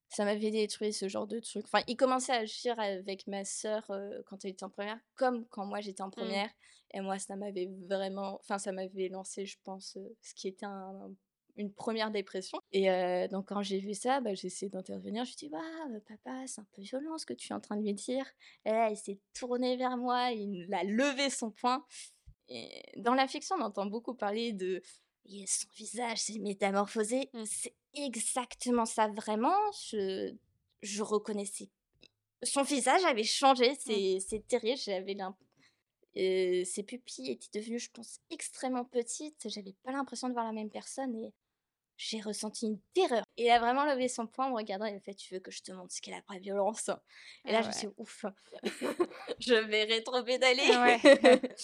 ça m'avait détruit ce genre de truc. Enfin, il commençait à agir avec ma sœur quand elle était en première, comme quand moi j'étais en mmh. première. Et moi, ça m'avait vraiment, enfin, ça m'avait lancé, je pense, ce qui était un, une première dépression. Et donc, quand j'ai vu ça, bah, j'ai essayé d'intervenir. Je lui ai dit, papa, c'est un peu violent ce que tu es en train de lui dire. Et là, il s'est tourné vers moi, il a levé son poing. Et dans la fiction, on entend beaucoup parler de son visage s'est métamorphosé. Mmh. C'est exactement ça, vraiment. Je, je reconnaissais. Son visage avait changé, mmh. c'est terrible. J'avais ses pupilles étaient devenues, je pense, extrêmement petites. J'avais pas l'impression de voir la même personne et j'ai ressenti une terreur. Elle a vraiment levé son poing en me regardant et elle fait Tu veux que je te montre ce qu'est la vraie violence? Et là, Ah je me suis Ouf, je vais rétro-pédaler. Ah ouais.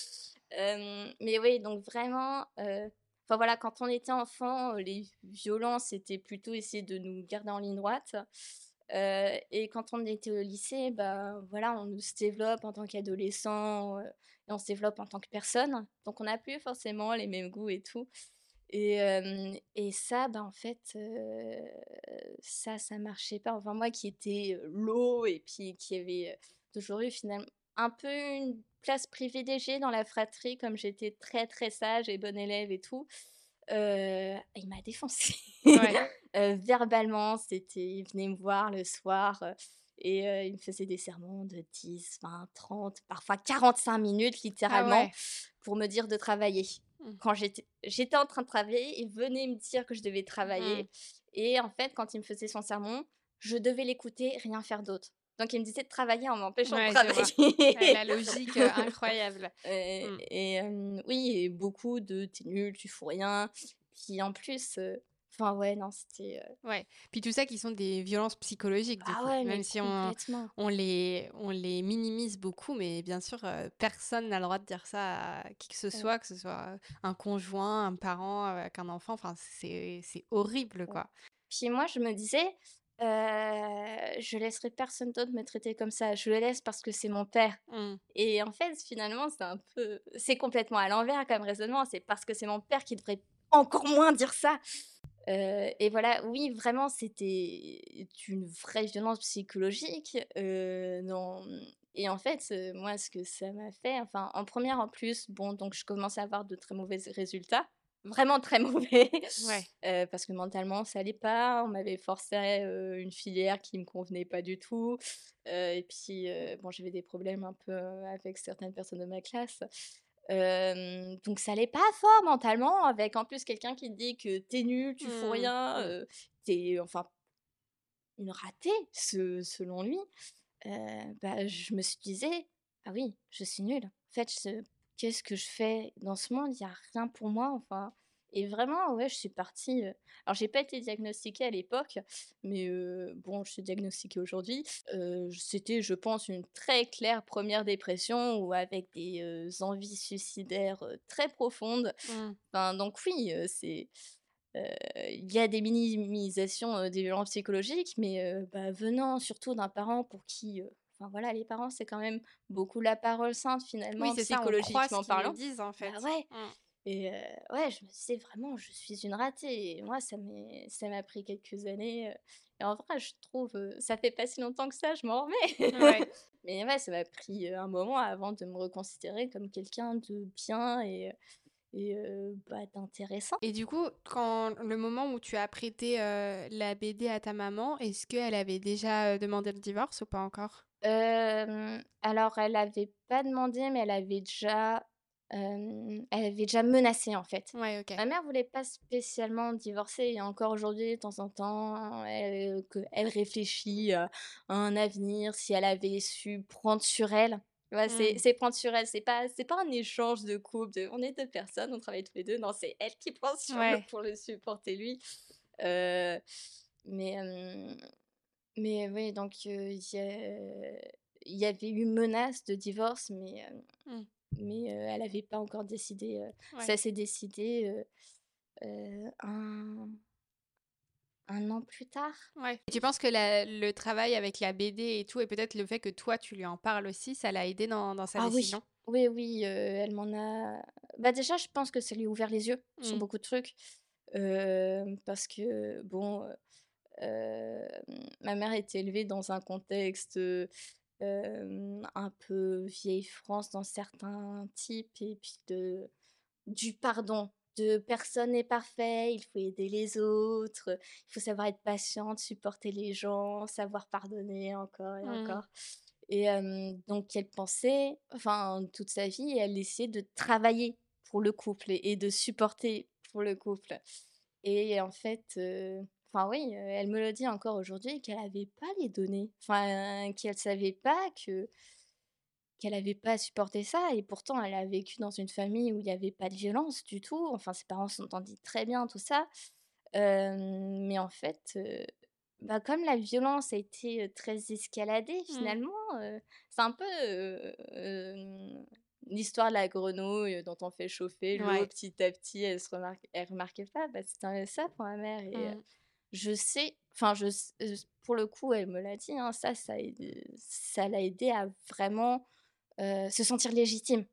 Euh, mais oui, donc vraiment, euh, enfin voilà, quand on était enfant, euh, les violences, c'était plutôt essayer de nous garder en ligne droite. Euh, et quand on était au lycée, bah voilà, on se développe en tant qu'adolescent et on se développe en tant que personne. Donc on n'a plus forcément les mêmes goûts et tout. Et, euh, et ça, bah en fait, euh, ça, ça marchait pas. Enfin, moi qui étais l'eau et puis qui avait toujours eu finalement un peu une place privilégiée dans la fratrie, comme j'étais très très sage et bonne élève et tout, euh, il m'a défoncé. Ouais. Verbalement, c'était, il venait me voir le soir et euh, il me faisait des sermons de 10, 20, 30, parfois 45 minutes Ah littéralement ouais. pour me dire de travailler. Mmh. Quand j'étais, en train de travailler, il venait me dire que je devais travailler. Mmh. Et en fait, quand il me faisait son sermon, je devais l'écouter, rien faire d'autre. Donc il me disait de travailler en m'empêchant Ouais, de travailler. Ouais, la logique euh, incroyable. Et, Mmh. et, euh, oui, et beaucoup de t'es nul, tu fous rien. Puis en plus, euh, enfin ouais, non, c'était. euh, Ouais. Puis tout ça qui sont des violences psychologiques, du Ah coup. ouais, mais Même si on, on les, on les minimise beaucoup, mais bien sûr, euh, personne n'a le droit de dire ça à qui que ce Ouais. soit, que ce soit un conjoint, un parent avec un enfant. Enfin, c'est, horrible, quoi. Puis moi, je me disais, euh, je laisserai personne d'autre me traiter comme ça. Je le laisse parce que c'est mon père. Mmh. Et en fait, finalement, c'est un peu, c'est complètement à l'envers comme raisonnement. C'est parce que c'est mon père qui devrait encore moins dire ça. Euh, et voilà, oui, vraiment, c'était une vraie violence psychologique. euh, non. Et en fait, euh, moi, ce que ça m'a fait, enfin, en première, en plus, bon, donc je commençais à avoir de très mauvais résultats. Vraiment très mauvais. Ouais. Parce que mentalement, ça allait pas. On m'avait forcé une filière qui me convenait pas du tout. Et puis, bon, j'avais des problèmes un peu avec certaines personnes de ma classe. Euh, donc ça allait pas fort mentalement, avec en plus quelqu'un qui te dit que t'es nul, tu fous Mmh, rien, mmh. euh, t'es enfin une ratée ce- selon lui. Euh, bah, je me suis disais, ah oui, je suis nulle. En fait, qu'est-ce que je fais dans ce monde? Il n'y a rien pour moi. Enfin, et vraiment, ouais, je suis partie. euh, Alors, j'ai pas été diagnostiquée à l'époque, mais euh, bon, je suis diagnostiquée aujourd'hui. Euh, C'était, je pense, une très claire première dépression ou avec des envies suicidaires très profondes. Mmh. Enfin, donc oui, c'est il y a des minimisations des violences psychologiques, mais bah, venant surtout d'un parent pour qui, enfin voilà, les parents c'est quand même beaucoup la parole sainte Oui, finalement, c'est ça, on croit ce psychologiquement parlant. nous disent, en fait. Bah ouais. Mmh. Et euh, ouais, je me disais vraiment, je suis une ratée. Et moi, ça m'a pris quelques années. et en vrai, je trouve, ça fait pas si longtemps que ça, je m'en remets. Ouais. Mais ouais, ça m'a pris un moment avant de me reconsidérer comme quelqu'un de bien et, et euh, bah, d'intéressant. Et du coup, quand le moment où tu as prêté euh, la BD à ta maman, est-ce qu'elle avait déjà demandé le divorce ou pas encore? Euh, alors, elle avait pas demandé, mais elle avait déjà, elle avait déjà menacé en fait. Ouais. Ma mère voulait pas spécialement divorcer et encore aujourd'hui, de temps en temps, elle, réfléchit à un avenir, si elle avait su prendre sur elle. Vois, c'est prendre sur elle, c'est pas, pas un échange de couple, de, on est deux personnes, on travaille tous les deux, non, c'est elle qui prend sur Ouais. pour le supporter lui. Euh, mais, euh, mais oui, donc euh, il y, avait eu menace de divorce, mais, euh, Mm. Mais elle n'avait pas encore décidé. Ouais. Ça s'est décidé un, un an plus tard. Ouais. Et tu penses que la- le travail avec la BD et tout, et peut-être le fait que toi tu lui en parles aussi, ça l'a aidé dans, dans sa Ah oui, décision? oui, oui, euh, elle m'en a. Bah déjà, je pense que ça lui a ouvert les yeux sur Mm. beaucoup de trucs. euh, parce que, bon, euh, ma mère était élevée dans un contexte euh, un peu vieille France dans certains types, et puis de, du pardon. De personne n'est parfait, il faut aider les autres, il faut savoir être patiente, supporter les gens, savoir pardonner encore et Mm. encore. Et euh, donc, elle pensait, enfin, toute sa vie, elle essayait de travailler pour le couple et, et de supporter pour le couple. Et en fait, euh, enfin oui, elle me le dit encore aujourd'hui qu'elle n'avait pas les données, enfin, qu'elle savait pas que qu'elle avait pas supporté ça et pourtant elle a vécu dans une famille où il y avait pas de violence du tout. Enfin, ses parents s'entendaient très bien, tout ça. mais en fait, bah, comme la violence a été, très escaladée Mmh. finalement, c'est un peu, l'histoire de la grenouille, dont on fait chauffer l'eau Ouais. petit à petit, elle se remarque elle remarquait pas. Bah, c'était ça pour ma mère et Mmh. Je sais enfin je pour le coup, elle me l'a dit, hein, ça, ça aidé l'a aidée à vraiment, se sentir légitime.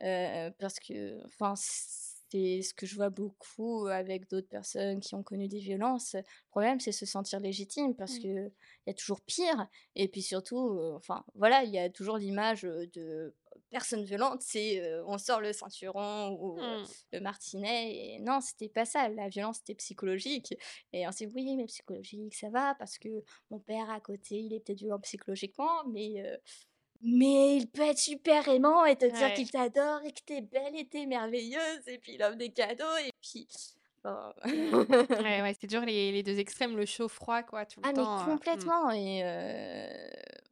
Parce que enfin, c'est ce que je vois beaucoup avec d'autres personnes qui ont connu des violences. Le problème, c'est se sentir légitime parce Mmh. qu'il y a toujours pire et puis surtout, enfin, voilà, il y a toujours l'image, de personne violente, c'est, on sort le ceinturon ou, Mmh. le martinet et non, c'était pas ça. La violence, c'était psychologique et on s'est dit: «Oui, mais psychologique, ça va parce que mon père à côté, il est peut-être violent psychologiquement, mais mais il peut être super aimant et te dire qu'il t'adore et que tu es belle et tu es merveilleuse et puis il offre des cadeaux et puis» Mmh. Ouais, ouais, c'est dur les les 2 extrêmes, le chaud-froid quoi, tout le Ah mais temps, heu, mmh. complètement et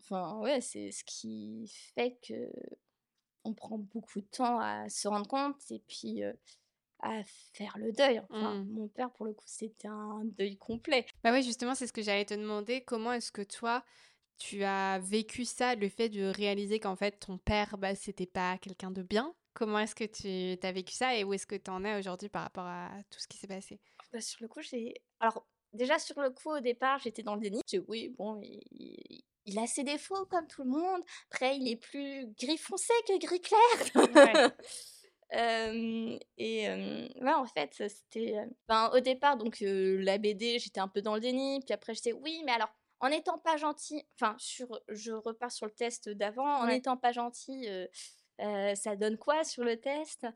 enfin, ouais, c'est ce qui fait qu'on prend beaucoup de temps à se rendre compte et puis, à faire le deuil. Enfin, Mmh. mon père, pour le coup, c'était un deuil complet. Bah, ouais, justement, c'est ce que j'allais te demander. Comment est-ce que toi, tu as vécu ça, le fait de réaliser qu'en fait ton père, bah, c'était pas quelqu'un de bien? Comment est-ce que tu as vécu ça et où est-ce que tu en es aujourd'hui par rapport à tout ce qui s'est passé? Bah, sur le coup, j'ai alors déjà sur le coup, au départ, j'étais dans le déni. J'ai oui, bon, i i il a ses défauts comme tout le monde. Après, il est plus gris foncé que gris Ouais. clair. Et hem, ouais, en fait, c'était, ben, au départ, donc la BD, j'étais un peu dans le déni. Puis après, j'étais: «Oui, mais alors, en étant pas gentil» enfin, sur je repars sur le test d'avant. «En Ouais. étant pas gentil, heu, ça donne quoi sur le test?»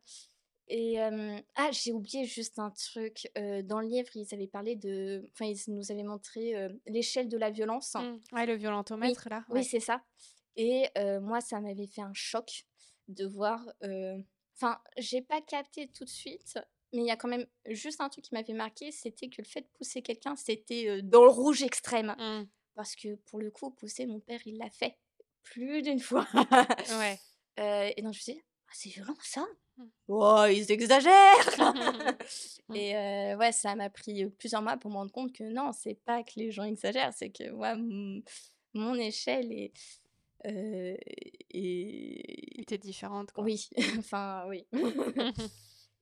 Et ah, j'ai oublié juste un truc, dans le livre, ils avaient parlé de enfin, ils nous avaient montré, l'échelle de la violence. Mmh. Ouais, le Oui, violentomètre là? oui, c'est ça et moi, ça m'avait fait un choc de voir, enfin, j'ai pas capté tout de suite, mais il y a quand même juste un truc qui m'avait marqué, c'était que le fait de pousser quelqu'un, c'était, dans le rouge extrême. Mmh. Parce que pour le coup, pousser mon père, il l'a fait plus d'une fois. Ouais. Et donc je me suis dit: «Ah, c'est violent ça? Oh, ils exagèrent!» Et heu, ouais, ça m'a pris, plusieurs mois pour me rendre compte que non, c'est pas que les gens exagèrent, c'est que moi, mon échelle est, est Était différente quoi. oui, enfin, oui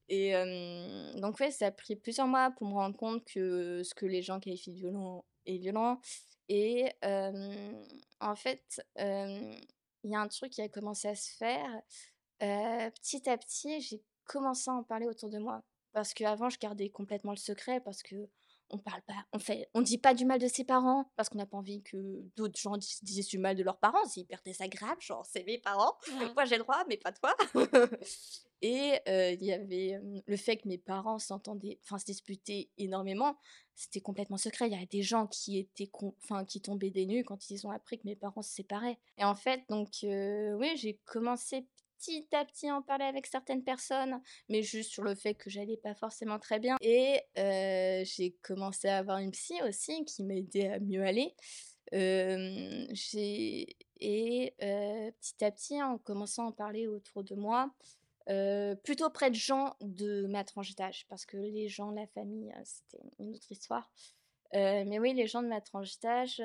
et hem, donc ouais, ça a pris plusieurs mois pour me rendre compte que ce que les gens qualifient de violent est violent et en fait, il y a un truc qui a commencé à se faire, heu, petit à petit, j'ai commencé à en parler autour de moi. Parce qu'avant, je gardais complètement le secret parce qu'on parle pas on fait on dit pas du mal de ses parents. Parce qu'on n'a pas envie que d'autres gens disent disent du mal de leurs parents, c'est hyper désagréable, genre: «C'est mes parents, moi j'ai le droit, mais pas toi» et heu, il y avait, le fait que mes parents s'entendaient enfin, se disputaient énormément, c'était complètement secret. Il y a des gens qui étaient enfin, qui tombaient des nues quand ils ont appris que mes parents se séparaient. Et en fait, donc oui, j'ai commencé petit à petit en parler avec certaines personnes, mais juste sur le fait que j'allais pas forcément très bien et j'ai commencé à avoir une psy aussi qui m'a aidée à mieux aller. Et petit à petit, en commençant à en parler autour de moi, plutôt près de gens de ma tranche d'âge parce que les gens, la famille, c'était une autre histoire. Mais oui, les gens de ma tranche d'âge,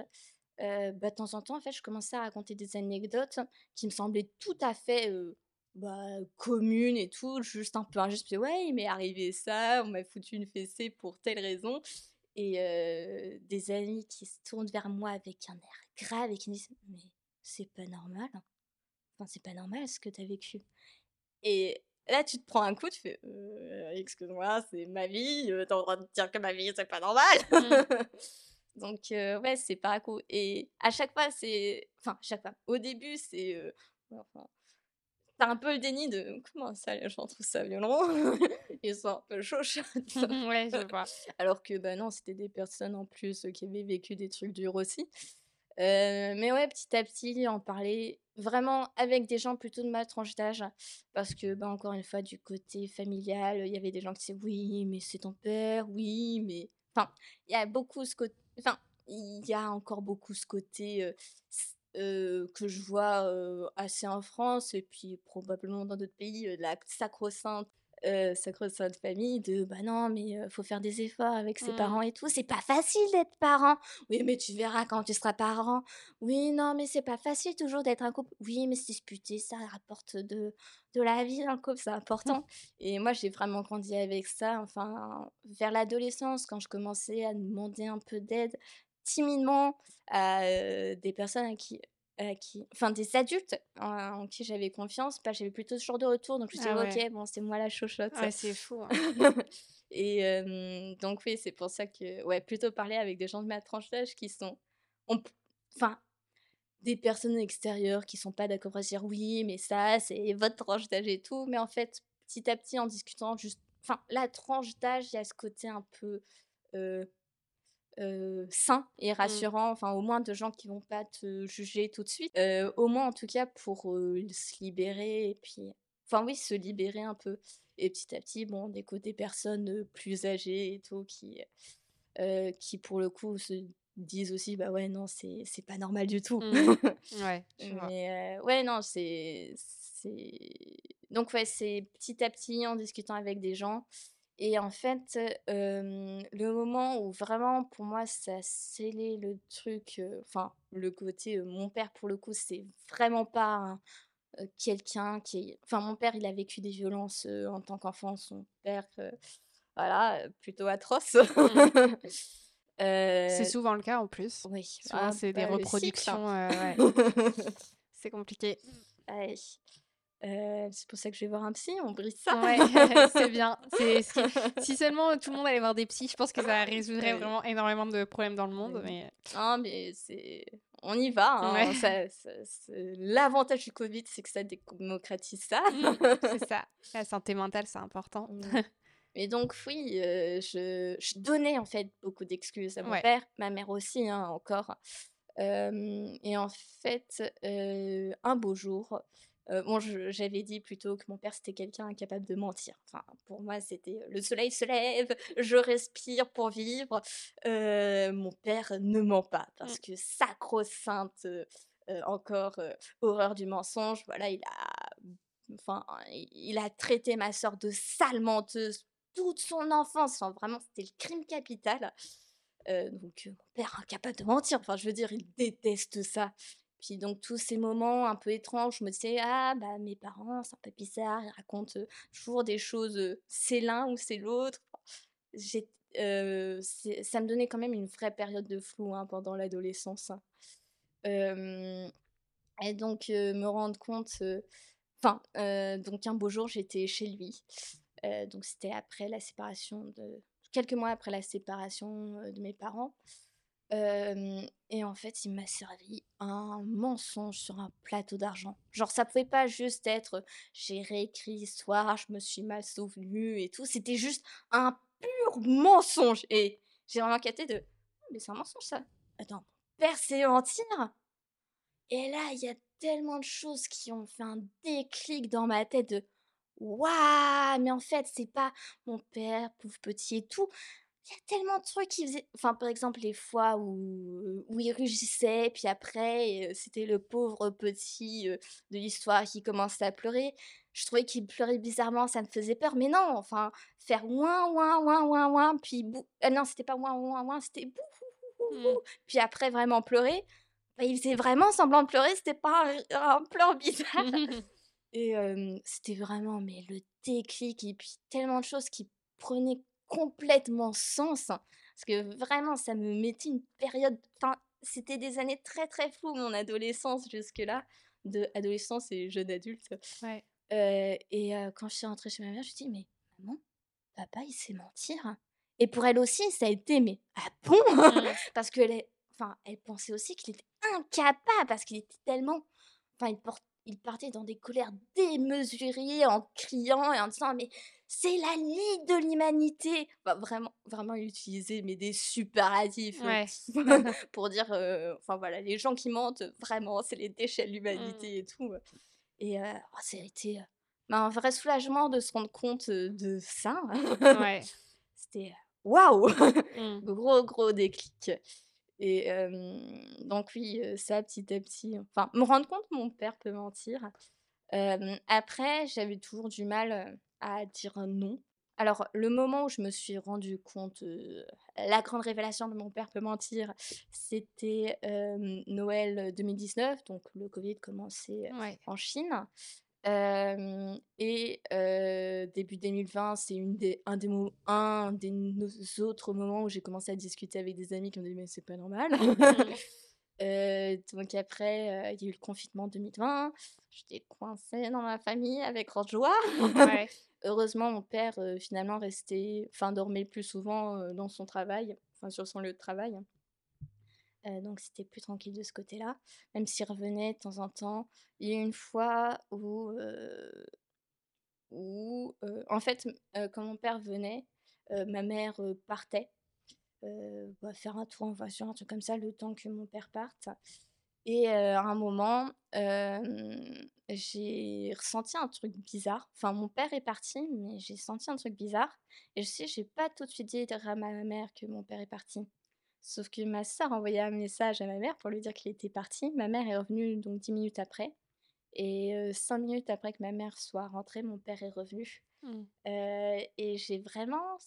bah, de temps en temps, en fait, je commençais à raconter des anecdotes qui me semblaient tout à fait, bah, communes et tout, juste un peu disais: «Ouais, il m'est arrivé ça, on m'a foutu une fessée pour telle raison» et des amis qui se tournent vers moi avec un air grave et qui me disent: «Mais c'est pas normal, enfin, c'est pas normal ce que tu as vécu» et là, tu te prends un coup, tu fais: «Heu, excuse-moi, c'est ma vie, heu, tu as le droit de dire que ma vie, c'est pas normal!» Mmh. donc ouais, c'est pas cool. Et à chaque fois, c'est enfin, à chaque fois, au début, c'est, enfin, tu as un peu le déni de: «Comment ça, les gens trouvent ça violent? Ils sont un peu chochottes». Ouais, je vois. Alors que, bah, non, c'était des personnes en plus, qui avaient vécu des trucs durs aussi. Heu, mais ouais, petit à petit, en parler vraiment avec des gens plutôt de ma tranche d'âge parce que, bah, encore une fois, du côté familial, il y avait des gens qui disaient: «Oui, mais c'est ton père, oui, mais» enfin, il y a beaucoup ce côt enfin, il y a encore beaucoup ce côté, heu, s que je vois assez en France et puis probablement dans d'autres pays, la sacro-sainte euh, sacro-sainte famille de bah non mais faut faire des efforts avec ses parents Mmh. et tout c'est pas facile d'être parent oui mais tu verras quand tu seras parent oui non mais c'est pas facile toujours d'être un couple oui mais se disputer ça rapporte de de la vie un couple c'est important et moi j'ai vraiment grandi avec ça enfin vers l'adolescence quand je commençais à demander un peu d'aide timidement à des personnes à qui à qui enfin des adultes en, en qui j'avais confiance, bah, j'avais plutôt ce genre de retour, donc je me suis Ah ouais. «OK, bon, c'est moi la chochotte». Ouais, c'est fou, hein. Et donc oui, c'est pour ça que ouais, plutôt parler avec des gens de ma tranche d'âge qui sont enfin, des personnes extérieures qui sont pas d'accord à dire: «Oui, mais ça, c'est votre tranche d'âge et tout», mais en fait, petit à petit, en discutant juste enfin, la tranche d'âge, il y a ce côté un peu, heu, sain et Mmh. rassurant, enfin au moins de gens qui vont pas te juger tout de suite. Heu, au moins en tout cas pour, se libérer et puis enfin oui, se libérer un peu et petit à petit, bon, des côtés personnes, plus âgées et tout qui, qui pour le coup se disent aussi: «Bah ouais, non, c'est pas normal du tout». Mmh. Ouais. Mais, heu, ouais, non, c'est c'est donc ouais, c'est petit à petit en discutant avec des gens et en fait, le moment où vraiment pour moi ça a scellé le truc, enfin le côté, mon père pour le coup c'est vraiment pas quelqu'un qui enfin mon père il a vécu des violences, en tant qu'enfant, son père, voilà, plutôt atroce. Mmh. C'est Heu, souvent le cas en plus. oui, Souvent, ah c'est des bah, hein. reproductions, ouais. C'est compliqué. Ouais, c'est pour ça que je vais voir un psy, on brise ça. Ouais, c'est bien. C'est ce qui si seulement tout le monde allait voir des psys, je pense que ça résoudrait vraiment énormément de problèmes dans le monde, Oui. mais mais c'est on y va, hein, Ouais. ça ça c'est l'avantage du covid, c'est que ça démocratise ça. Mmh, c'est ça. La santé mentale, c'est important. Mmh. Et donc oui, je je donnais en fait beaucoup d'excuses à mon Ouais. père, ma mère aussi, hein, encore. Et en fait, un beau jour, heu, bon j'avais dit plutôt que mon père c'était quelqu'un incapable de mentir. Enfin pour moi c'était, le soleil se lève, je respire pour vivre. Heu, mon père ne ment pas Mmh. parce que sacro-sainte, heu, encore, horreur du mensonge, voilà il a enfin il a traité ma sœur de sale menteuse toute son enfance, enfin vraiment c'était le crime capital. Donc mon père incapable de mentir, enfin je veux dire, il déteste ça. Puis donc tous ces moments un peu étranges, je me disais: «Ah bah mes parents, c'est un peu bizarre, ils racontent, toujours des choses, c'est l'un ou c'est l'autre». Ça me donnait quand même une vraie période de flou, hein, pendant l'adolescence, hein. Et donc me rendre compte, enfin, donc un beau jour, j'étais chez lui, donc c'était après la séparation de quelques mois après la séparation, de mes parents. Et en fait, il m'a servi un mensonge sur un plateau d'argent. Genre ça pouvait pas juste être, «J'ai réécrit l'histoire, je me suis mal souvenue et tout», c'était juste un pur mensonge et j'ai vraiment capté de: «Ah mais c'est un mensonge ça? Attends, père sait mentir?» et là, il y a tellement de choses qui ont fait un déclic dans ma tête de: «Waouh! Mais en fait, c'est pas mon père, pauvre petit et tout». Il y a tellement de trucs qu'il faisait enfin, par exemple, les fois où où il rugissait, puis après, heu, c'était le pauvre petit, heu, de l'histoire qui commençait à pleurer. Je trouvais qu'il pleurait bizarrement, ça me faisait peur, mais non, enfin, faire ouin, ouin, ouin, ouin, ouin, puis bou ah non, c'était pas ouin, ouin, ouin, c'était bou, bou, bou, Mmh. bou, puis après vraiment pleurer. Bah, il faisait vraiment semblant de pleurer, c'était pas un un pleur bizarre et c'était vraiment mais le déclic et puis tellement de choses qui prenaient complètement sens. hein, Parce que vraiment ça me mettait une période enfin, c'était des années très, très floues mon adolescence jusque-là, de adolescence et jeune adulte, Ouais. heu et quand je suis rentrée chez ma mère, je lui dis: «Mais maman, papa il sait mentir?» et pour elle aussi ça a été: «Mais ah bon?» Mmh. parce qu'elle est enfin, elle pensait aussi qu'il était incapable parce qu'il était tellement enfin, il port il partait dans des colères démesurées en criant et en disant: «Mais c'est la Ligue de l'humanité!» enfin, vraiment vraiment il utilisait mais des superlatifs, heu, Ouais. pour dire, heu, enfin voilà, les gens qui mentent, vraiment, c'est les déchets de Mmh. l'humanité et tout, heu et heu, oh ça a été, heu, bah, un vrai soulagement de se rendre compte, de ça. Ouais. C'était, waouh! Mmh. Gros, gros déclic Et donc oui, ça petit à petit, enfin me rendre compte mon père peut mentir. après, j'avais toujours du mal, à dire non. Alors le moment où je me suis rendu compte, la grande révélation de mon père peut mentir, c'était, Noël 2019, donc le covid commençait, en Chine. Et début 2020, c'est une des un des un des autres moments où j'ai commencé à discuter avec des amis qui m'ont dit: «Mais c'est pas normal». donc après, il y a eu le confinement 2020. J'étais coincée dans ma famille avec grande joie. Heureusement, mon père, finalement restait enfin dormait plus souvent, dans son travail, enfin sur son lieu de travail. Donc c'était plus tranquille de ce côté-là, même s'il revenait de temps en temps. Il y a une fois où, où en fait, quand mon père venait, ma mère, partait euh, bah, faire un tour en voiture, un truc comme ça, le temps que mon père parte. Et à un moment, j'ai ressenti un truc bizarre. Enfin, mon père est parti, mais j'ai senti un truc bizarre. Et je sais, j'ai pas tout de suite dit à ma mère que mon père est parti. Sauf que ma soeur a envoyé un message à ma mère pour lui dire qu'il était parti. Ma mère est revenue donc dix minutes après. Et cinq minutes après que ma mère soit rentrée, mon père est revenu. Mmh. et j'ai vraiment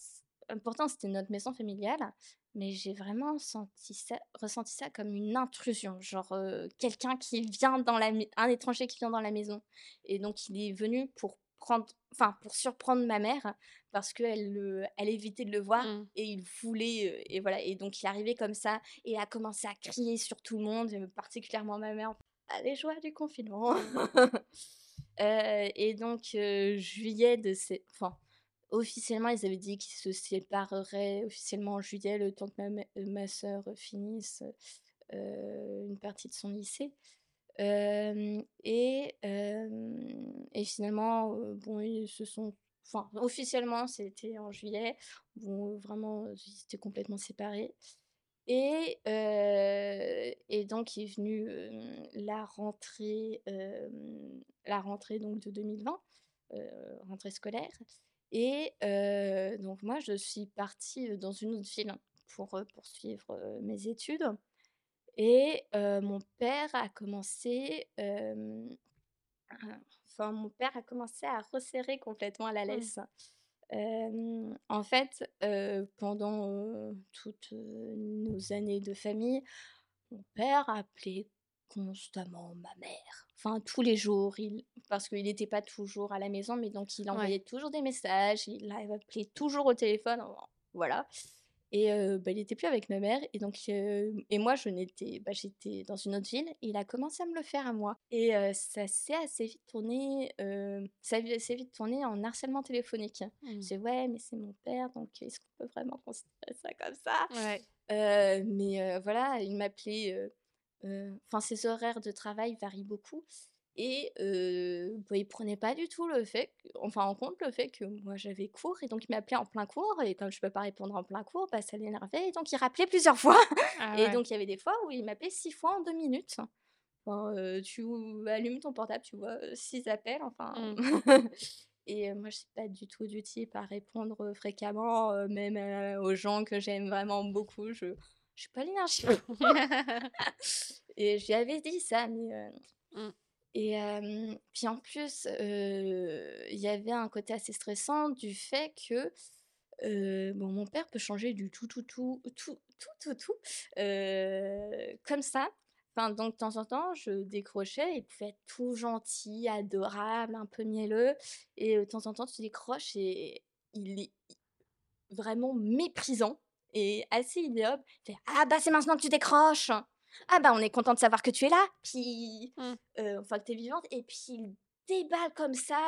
pourtant c'était notre maison familiale, mais j'ai vraiment senti ça, ressenti ça comme une intrusion, genre quelqu'un qui vient dans la, un étranger qui vient dans la maison, et donc il est venu pour enfin pour surprendre ma mère parce qu'elle elle évitait de le voir mmh. et il voulait et voilà et donc il arrivé comme ça et a commencé à crier sur tout le monde, particulièrement ma mère. Les joies du confinement. et donc juillet de ces, enfin Officiellement, ils avaient dit qu'ils se sépareraient officiellement en juillet, le temps que ma, ma sœur finisse une partie de son lycée. Et, et finalement, bon, ils se sont. Enfin, officiellement, c'était en juillet. Bon, vraiment, ils étaient complètement séparés. Et, et donc est venue la rentrée, la rentrée donc de 2020, rentrée scolaire. Et donc moi, je suis partie dans une autre ville pour poursuivre mes études. Et mon père a commencé, enfin mon père a commencé à resserrer complètement la laisse. en fait, pendant toutes nos années de famille, mon père appelait constamment ma mère. Enfin, tous les jours, il... parce qu'il n'était pas toujours à la maison, mais donc il envoyait toujours des messages, il appelait toujours au téléphone, voilà. Et bah, il n'était plus avec ma mère, et donc et moi je n'étais, bah, j'étais dans une autre ville, et il a commencé à me le faire à moi. Et ça s'est assez vite tourné, ça s'est vite tourné en harcèlement téléphonique. Mmh. J'ai ouais, mais c'est mon père, donc est-ce qu'on peut vraiment considérer ça comme ça? Mais voilà, il m'appelait Enfin, ses horaires de travail varient beaucoup. Et bah, il prenait pas du tout le fait, enfin en compte le fait que moi j'avais cours et donc il m'appelait en plein cours et comme je peux pas répondre en plein cours, bah, ça l'énervait et donc il rappelait plusieurs fois. Ah et donc il y avait des fois où il m'appelait six fois en deux minutes. tu allumes ton portable, tu vois six appels, enfin. Mmh. et moi je suis pas du tout du type à répondre fréquemment, même aux gens que j'aime vraiment beaucoup. Je je suis pas l'énergie. et je lui avais dit ça, mais. Mmh. Et puis en plus, il y avait un côté assez stressant du fait que bon, mon père peut changer du tout, tout, tout, tout, tout, tout, tout, comme ça. Enfin, donc de temps en temps, je décrochais, il pouvait être tout gentil, adorable, un peu mielleux. Et de temps en temps, tu décroches et il est vraiment méprisant et assez ignoble. fait Ah bah c'est maintenant que tu décroches Ah bah on est content de savoir que tu es là, puis mmh. enfin que tu es vivante, et puis il déballe comme ça,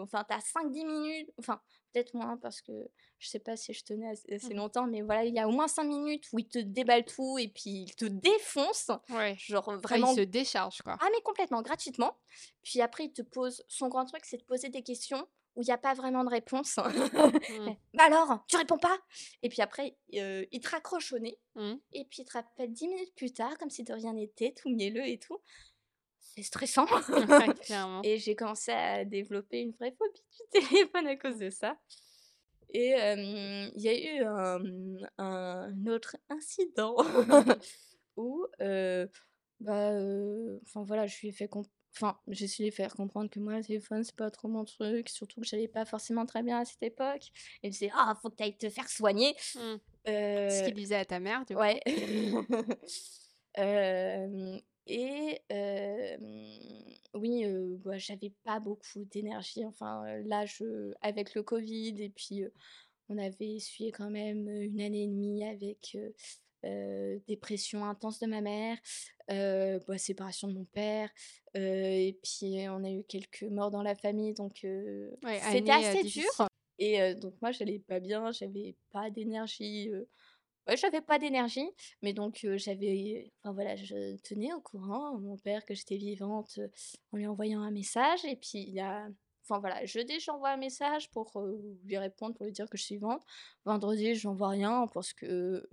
enfin t'as 5-10 minutes, enfin peut-être moins parce que je sais pas si je tenais assez, mmh. longtemps, mais voilà, il y a au moins 5 minutes où il te déballe tout et puis il te défonce. Ouais. Genre vraiment. il se décharge quoi. Ah mais complètement, gratuitement. Puis après il te pose, son grand truc c'est de poser des questions où il n'y a pas vraiment de réponse. Mmh. bah alors, tu réponds pas Et puis après, il te raccroche au nez. Mmh. Et puis il te rappelle dix minutes plus tard, comme si de rien n'était, tout mielleux et tout. C'est stressant. et j'ai commencé à développer une vraie phobie du téléphone à cause de ça. Et il y a eu un, autre incident où, heu, bah, heu, enfin voilà, je lui ai fait comp enfin, j'ai essayé de faire comprendre que moi, le téléphone, c'est pas trop mon truc, surtout que j'allais pas forcément très bien à cette époque. Elle disait: «Ah, faut que tu ailles te faire soigner!» Mmh. Ce heu, qu'il disait à ta mère, du coup? ouais. Hem et hem, oui, bah, j'avais pas beaucoup d'énergie, enfin, là, je avec le covid et puis, on avait essuyé quand même, 1 année et demie avec, dépression intense de ma mère, heu, bah, séparation de mon père, heu et puis on a eu quelques morts dans la famille donc Ouais, c'était assez dur et donc moi, j'allais pas bien, j'avais pas d'énergie, ouais, j'avais pas d'énergie, mais donc j'avais enfin voilà, je tenais au courant mon père que j'étais vivante, en lui envoyant un message et puis il y a enfin voilà, jeudi, j'envoie un message pour, lui répondre, pour lui dire que je suis vivante. Vendredi, j'envoie rien parce que,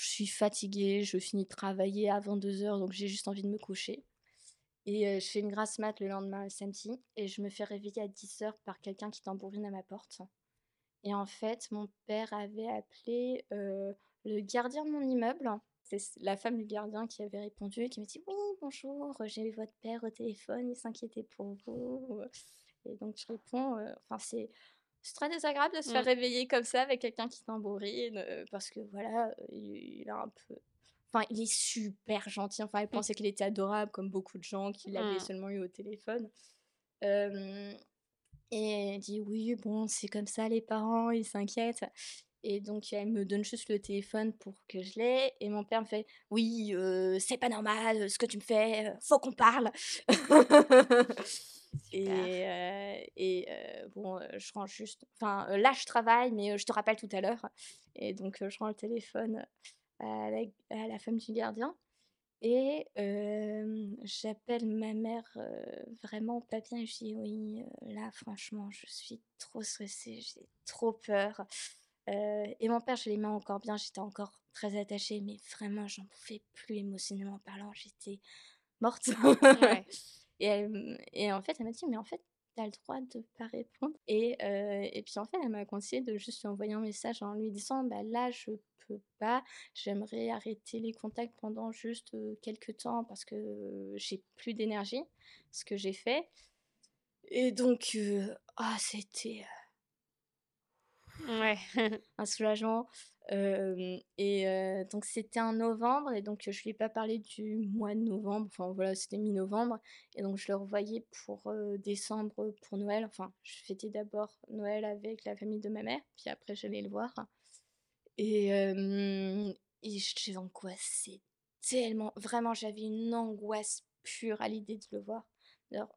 je suis fatiguée, je finis de travailler à 22:00 donc j'ai juste envie de me coucher. Et heu, je fais une grasse mat le lendemain, le samedi et je me fais réveiller à 10:00 par quelqu'un qui tambourine à ma porte. Et en fait, mon père avait appelé, heu, le gardien de mon immeuble. C'est la femme du gardien qui avait répondu et qui m'a dit: «Oui, bonjour, j'ai eu votre père au téléphone, il s'inquiétait pour vous», et donc je réponds, heu, enfin c'est c'est très désagréable de se faire Mmh. réveiller comme ça avec quelqu'un qui tambourine, parce que voilà, il il a un peu enfin, il est super gentil, enfin, elle Mmh. pensait qu'il était adorable comme beaucoup de gens qui l'avaient Mmh. seulement eu au téléphone. Et elle dit: «Oui, bon, c'est comme ça les parents, ils s'inquiètent» et donc elle me donne juste le téléphone pour que je l'ai et mon père me fait: «Oui, c'est pas normal, ce que tu me fais, faut qu'on parle!» Super. et heu et heu, bon, heu, je rends juste enfin, là, je travaille mais je te rappelle tout à l'heure. Et donc je rends le téléphone à la g à la femme du gardien. Et j'appelle ma mère, vraiment pas bien. Et je dis: «Oui, là, franchement, je suis trop stressée, j'ai trop peur», et mon père, je l'aimais encore bien, j'étais encore très attachée mais vraiment, j'en pouvais plus émotionnellement parlant, j'étais morte. Ouais. et elle m et en fait, elle m'a dit: «Mais en fait, tu as le droit de pas répondre» et heu et puis en fait, elle m'a conseillé de juste lui envoyer un message en lui disant: «Bah, là, je peux pas, j'aimerais arrêter les contacts pendant juste, heu, quelque temps parce que j'ai plus d'énergie», ce que j'ai fait. Et donc ah, c'était, Ouais. un soulagement, et donc c'était en novembre et donc je lui ai pas parlé du mois de novembre, enfin voilà, c'était mi-novembre et donc je le revoyais pour, décembre, pour Noël. Enfin, je fêtais d'abord Noël avec la famille de ma mère, puis après j'allais le voir et et j'angoissais tellement, vraiment, j'avais une angoisse pure à l'idée de le voir. Alors,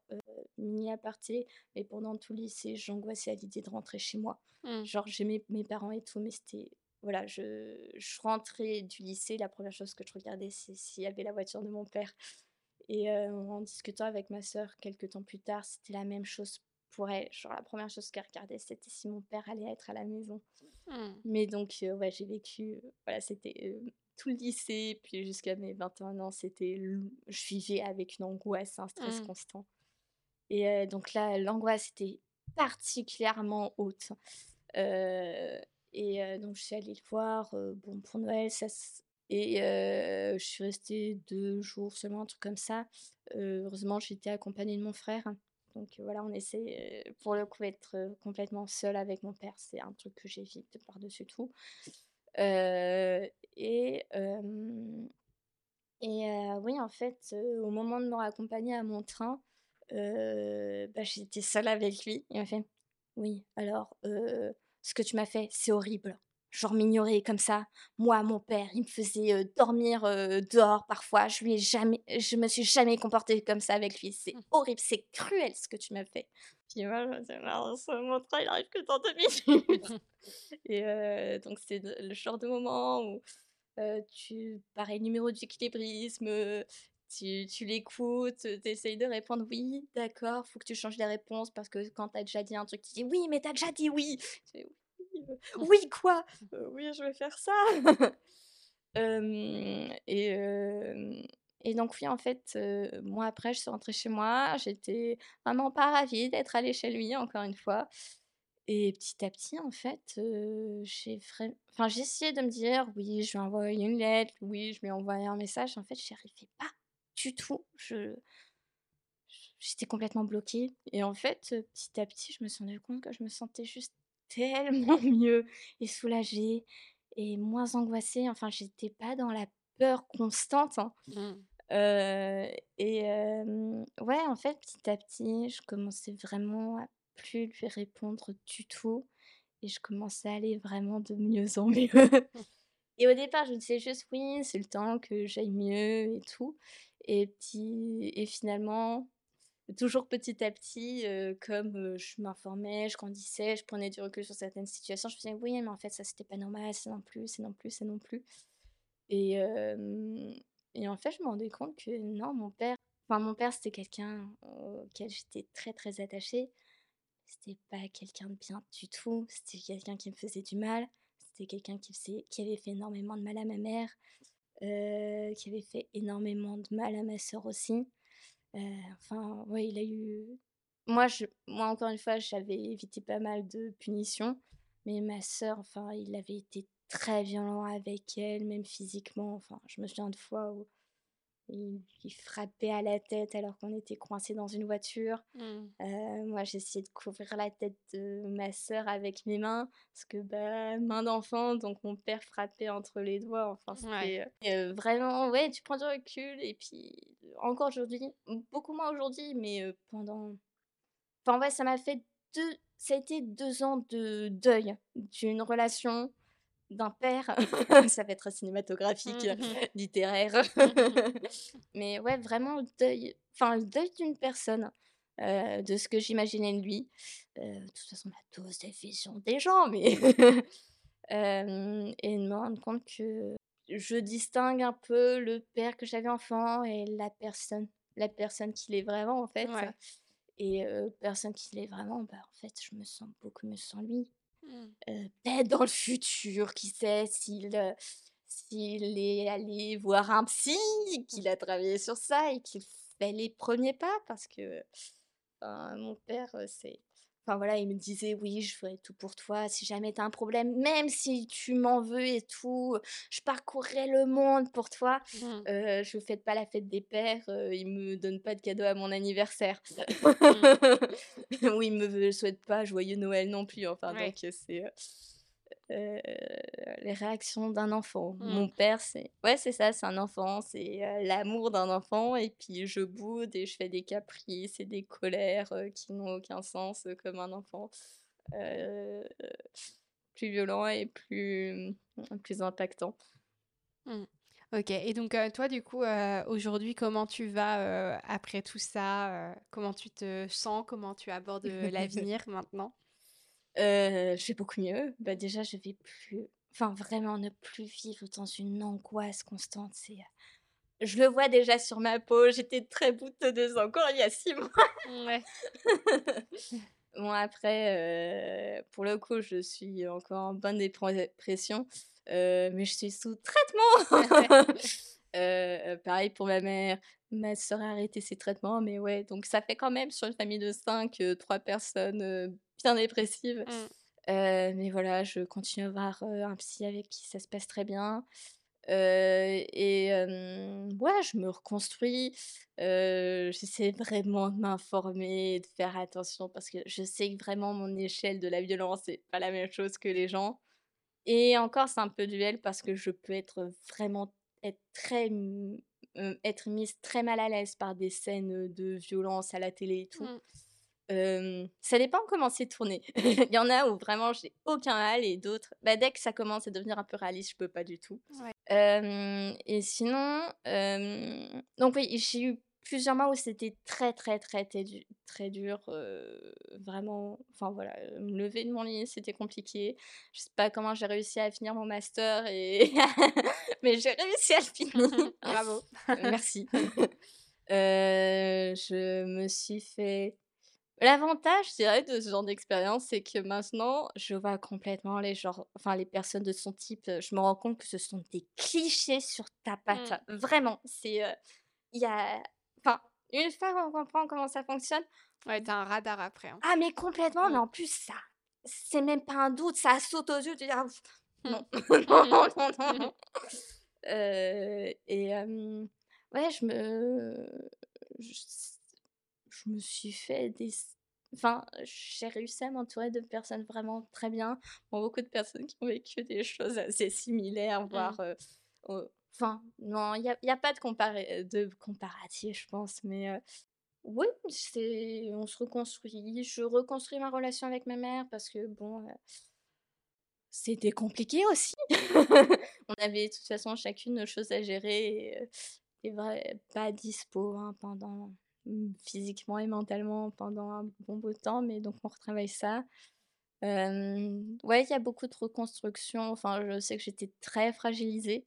mini aparté, mais pendant tout le lycée, j'angoissais à l'idée de rentrer chez moi. Mmh. Genre, j'aimais mes parents et tout, mais c'était voilà, je je rentrais du lycée, la 1re chose que je regardais, c'est s'il y avait la voiture de mon père et heu, en discutant avec ma sœur quelque temps plus tard, c'était la même chose pour elle. Genre la 1re chose qu'elle regardait, c'était si mon père allait être à la maison. Mmh. Mais donc ouais, j'ai vécu, heu, voilà, c'était, heu, tout le lycée, puis jusqu'à mes 21 ans, c'était je vivais avec une angoisse, un stress Mmh. constant et donc là, l'angoisse était particulièrement haute, et donc je suis allée le voir, bon, pour Noël, ça et je suis restée 2 jours seulement, un truc comme ça. Heu, heureusement, j'étais accompagnée de mon frère, donc voilà, on essaie, pour le coup, être, heu, complètement seule avec mon père, c'est un truc que j'évite par-dessus tout, et et oui, en fait, au moment de me raccompagner à mon train, bah, j'étais seule avec lui. Il m'a fait: «Oui, alors, ce que tu m'as fait, c'est horrible. Genre m'ignorer comme ça. Moi, mon père, il me faisait, dormir, dehors parfois. Je lui ai jamais je me suis jamais comportée comme ça avec lui. C'est Mmh. horrible, c'est cruel ce que tu m'as fait». Puis moi, je me disais: «Mince, mon train, il arrive que dans 2 minutes» et donc c'est le genre de moment où, tu pareil, numéro d'équilibrisme, tu tu l'écoutes, tu essayes de répondre: «Oui, d'accord, faut que tu changes les réponses parce que quand tu as déjà dit un truc, tu dis: "Oui, mais tu as déjà dit oui!"» fais: «Oui, quoi? Heu, oui, je vais faire ça!» et et donc oui, en fait, moi, après, je suis rentrée chez moi, j'étais vraiment pas ravie d'être allée chez lui, encore une fois Et petit à petit, en fait, j'ai enfin, essayé de me dire: «Oui, je vais envoyer une lettre, oui, je vais envoyer un message». En fait, j'y arrivais pas du tout. Je j'étais complètement bloquée et en fait, petit à petit, je me suis rendu compte que je me sentais juste tellement mieux et soulagée et moins angoissée. Enfin, j'étais pas dans la peur constante, hein. mmh. et ouais, en fait, petit à petit, je commençais vraiment à plus lui répondre du tout et je commençais à aller vraiment de mieux en mieux. et au départ, je me disais juste: «Oui, c'est le temps que j'aille mieux et tout» et finalement, toujours petit à petit, comme, je m'informais, je grandissais, je prenais du recul sur certaines situations, je me disais: «Oui, mais en fait, ça, c'était pas normal, c'est non plus, c'est non plus, c'est non plus» et et en fait, je me rendais compte que non, mon père enfin, mon père, c'était quelqu'un auquel j'étais très, très attachée. C'était pas quelqu'un de bien du tout, c'était quelqu'un qui me faisait du mal, c'était quelqu'un qui avait fait énormément de mal à ma mère, qui avait fait énormément de mal à ma sœur aussi. enfin, ouais, il a eu moi moi encore une fois, j'avais évité pas mal de punitions, mais ma sœur, enfin, il avait été très violent avec elle, même physiquement. Enfin, je me souviens de fois où il, frappait à la tête alors qu'on était coincés dans une voiture. Mmh. Euh, moi, j'essayais de couvrir la tête de ma sœur avec mes mains, parce que bah, main d'enfant, donc mon père frappait entre les doigts. Enfin, c'était euh, vraiment, ouais, tu prends du recul. Et puis, encore aujourd'hui, beaucoup moins aujourd'hui, mais euh, pendant. Enfin, ouais, ça m'a fait deux. Ça a été deux ans de deuil d'une relation d'un père. ça va être cinématographique, mmh littéraire. Mais ouais, vraiment le deuil, enfin le deuil d'une personne, de ce que j'imaginais de lui. de toute façon, la dose des visions des gens, mais et de me rendre compte que je distingue un peu le père que j'avais enfant et la personne, la personne qu'il est vraiment en fait. Et personne qu'il est vraiment, bah en fait, je me sens beaucoup mieux sans lui. Mmh. peut-être dans le futur, qui sait, s'il est allé voir un psy, qu'il a travaillé sur ça et qu'il fait les premiers pas parce que mon père, c'est Enfin voilà, il me disait oui, je ferai tout pour toi si jamais tu as un problème, même si tu m'en veux et tout, je parcourrai le monde pour toi. Mmh. Euh, je ne fête pas la fête des pères, euh, il me donne pas de cadeau à mon anniversaire. Mmh. ou il me souhaite pas joyeux Noël non plus. Enfin donc c'est euh, les réactions d'un enfant. Mmh. Mon père, c'est ouais, c'est ça, c'est un enfant, c'est euh, l'amour d'un enfant. Et puis je boude et je fais des caprices et des colères euh, qui n'ont aucun sens comme un enfant. plus violent et plus, plus impactant. Mmh. Ok, et donc toi, du coup, aujourd'hui, comment tu vas après tout ça Comment tu te sens Comment tu abordes l'avenir maintenant? Je vais beaucoup mieux. Bah, déjà, je vais plus enfin, vraiment ne plus vivre dans une angoisse constante. C'est, je le vois déjà sur ma peau, j'étais très boutonneuse encore il y a six mois. Ouais. Bon, après, pour le coup, je suis encore en bonne dépression, mais je suis sous traitement. pareil pour ma mère. Ma sœur a arrêté ses traitements, mais ouais, donc ça fait quand même sur une famille de cinq, trois personnes bien dépressive. Mmh. mais voilà, je continue à avoir un psy avec qui ça se passe très bien. et ouais, je me reconstruis. J'essaie vraiment de m'informer, de faire attention parce que je sais que vraiment mon échelle de la violence, c'est pas la même chose que les gens. Et encore, c'est un peu duel parce que je peux être vraiment être très être mise très mal à l'aise par des scènes de violence à la télé et tout. Mmh ça dépend comment c'est tourné. Il y en a où vraiment j'ai aucun mal et d'autres, bah, dès que ça commence à devenir un peu réaliste, je peux pas du tout. et sinon, donc oui, j'ai eu plusieurs mois où c'était très très très très, dur, vraiment. Enfin voilà, me lever de mon lit, c'était compliqué. Je sais pas comment j'ai réussi à finir mon master et mais j'ai réussi à le finir. Bravo. Merci. je me suis fait L'avantage, je dirais, de ce genre d'expérience, c'est que maintenant, je vois complètement les genres, enfin les personnes de son type. Je me rends compte que ce sont des clichés sur ta patte. Mmh. Vraiment, c'est, il y a, enfin, une fois qu'on comprend comment ça fonctionne. Ouais, t'as un radar après. Hein. Ah mais complètement, mais mmh. en plus ça c'est même pas un doute, ça saute aux yeux, tu dis: «Ah non, non, non, non, non». Heu et ouais, je me je je me suis fait des enfin, j'ai réussi à m'entourer de personnes vraiment très bien. Bon, beaucoup de personnes qui ont vécu des choses assez similaires, voire, Mmh. heu, enfin, non, il y a y a pas de comparé de comparatif, je pense, mais heu, oui, c'est on se reconstruit. Je reconstruis ma relation avec ma mère parce que bon, c'était compliqué aussi. On avait de toute façon chacune nos choses à gérer et et vrai pas dispo, hein, pendant mmh, physiquement et mentalement pendant un bon bout de temps, mais donc on retravaille ça. Ouais, il y a beaucoup de reconstruction, enfin, je sais que j'étais très fragilisée,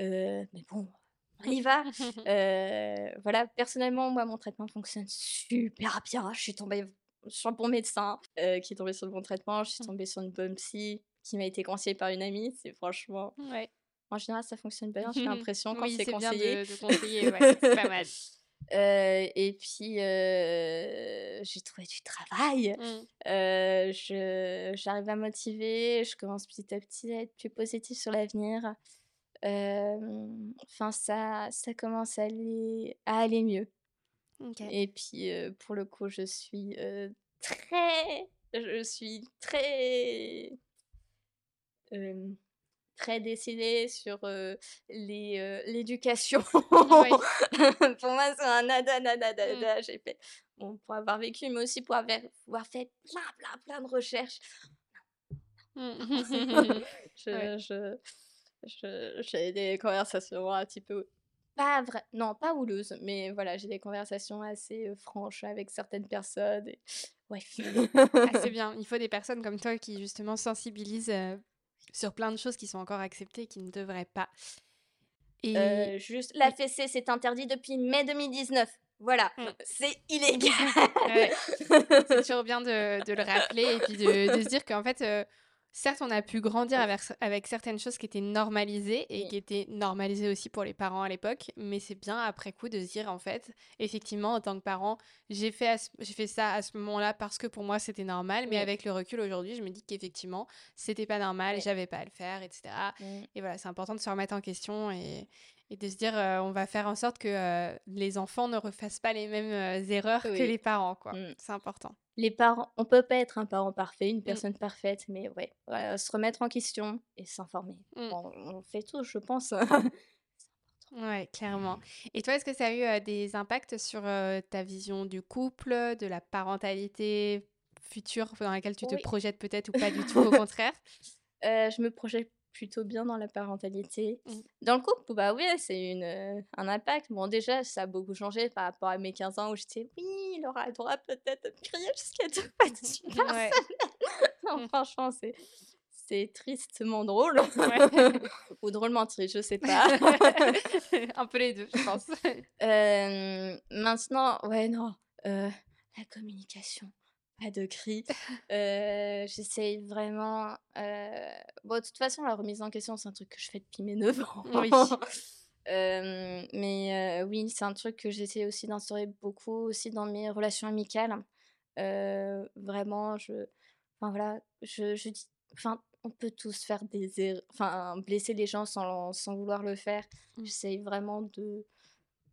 mais bon, on y va. Voilà, personnellement, moi, mon traitement fonctionne super bien. Je suis tombée sur le bon médecin, qui est tombé sur le bon traitement. Je suis Mmh. tombée sur une bonne psy qui m'a été conseillée par une amie. C'est franchement Ouais. en général, ça fonctionne bien, j'ai l'impression quand Oui, c'est bien conseillé. de de conseiller, ouais, c'est pas mal. Heu et puis, heu, j'ai trouvé du travail. Mmh. Heu, je j'arrive à motiver, je commence petit à petit à être plus positive sur l'avenir. Enfin ça ça commence à aller à aller mieux et puis, pour le coup, je suis, très je suis très, très décidée sur, les, l'éducation. Oui. Pour moi, c'est un nada, nada, Mmh. nada. J'ai fait bon, pour avoir vécu, mais aussi pour avoir avoir fait plein, plein, plein de recherches. Mmh. Ouais. Je je j'ai des conversations un petit peu pas vrai non, pas houleuses, mais voilà, j'ai des conversations assez, franches avec certaines personnes et ouais. Ah, c'est bien. Il faut des personnes comme toi qui justement sensibilisent, sur plein de choses qui sont encore acceptées et qui ne devraient pas. Et Heu, juste la fessée, c'est interdit depuis mai 2019. Voilà, Mmh. c'est illégal. Ouais. C'est toujours bien de de le rappeler et puis de de se dire qu'en fait, heu, certes, on a pu grandir avec cer avec certaines choses qui étaient normalisées et Oui. qui étaient normalisées aussi pour les parents à l'époque, mais c'est bien après coup de se dire, en fait, effectivement, en tant que parent, j'ai fait à ce j'ai fait ça à ce moment-là parce que pour moi c'était normal, mais Oui. avec le recul aujourd'hui, je me dis qu'effectivement, c'était pas normal, Oui. j'avais pas à le faire et cetera Mmh. et voilà, c'est important de se remettre en question et et de se dire, heu, on va faire en sorte que, heu, les enfants ne refassent pas les mêmes, heu, erreurs que les parents, quoi. Mmh. C'est important. Les parents on peut pas être un parent parfait, une Mmh. personne parfaite, mais ouais, voilà, se remettre en question et s'informer. Mmh. Bon, on fait tous, je pense. Ouais, clairement. Et toi, est-ce que ça a eu, des impacts sur, ta vision du couple, de la parentalité future dans laquelle tu te projettes peut-être ou pas du tout, au contraire? Heu, je me projette plutôt bien dans la parentalité. Mmh. Dans le couple, bah, oui, c'est une, heu, un impact. Bon, déjà, ça a beaucoup changé par rapport à mes 15 ans où j'étais: «Oui, il aura le droit peut-être de crier jusqu'à 2 fois de suite par Ouais. semaine». Non, Mmh. franchement, c'est c'est tristement drôle Ouais. ou drôlement triste, je sais pas. Un peu les 2, je pense. Hem, maintenant, ouais, non, heu, la communication, pas de cris. Heu, j'essaye vraiment, heu bon, de toute façon, la remise en question, c'est un truc que je fais depuis mes 9 ans. Oui. Hem, mais oui, c'est un truc que j'essaie aussi d'instaurer beaucoup aussi dans mes relations amicales. Vraiment, je enfin, voilà, je je dis enfin, on peut tous faire des err enfin, blesser les gens sans sans vouloir le faire. Mmh. J'essaye vraiment de,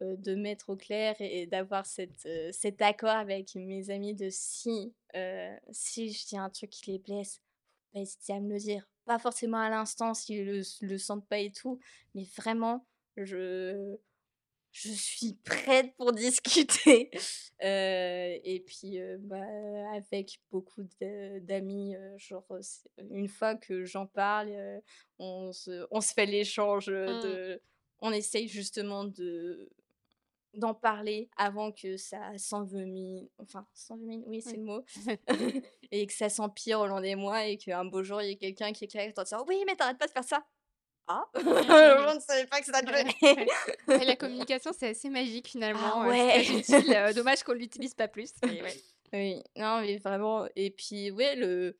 de mettre au clair et et d'avoir cet, heu, cet accord avec mes amis de si, heu, si je dis un truc qui les blesse, faut pas hésiter à me le dire. Pas forcément à l'instant s'ils le le sentent pas et tout, mais vraiment, je je suis prête pour discuter. Et puis, bah, avec beaucoup d'amis, genre, une fois que j'en parle, on se on se fait l'échange, Mmh. on essaye justement de d'en parler avant que ça s'enveni enfin, s'envenime, oui, c'est Oui. le mot et que ça s'empire au long des mois et qu'un beau jour, il y ait quelqu'un qui éclate en disant: «Oui, mais tu arrêtes pas de faire ça!» «Ah? Je ne savais pas que ça te gênait!» Ouais, la communication, c'est assez magique Ah finalement, heu, c'est ouais! utile, heu, dommage qu'on l'utilise pas plus, mais ouais. Oui, non, mais vraiment et puis, ouais, le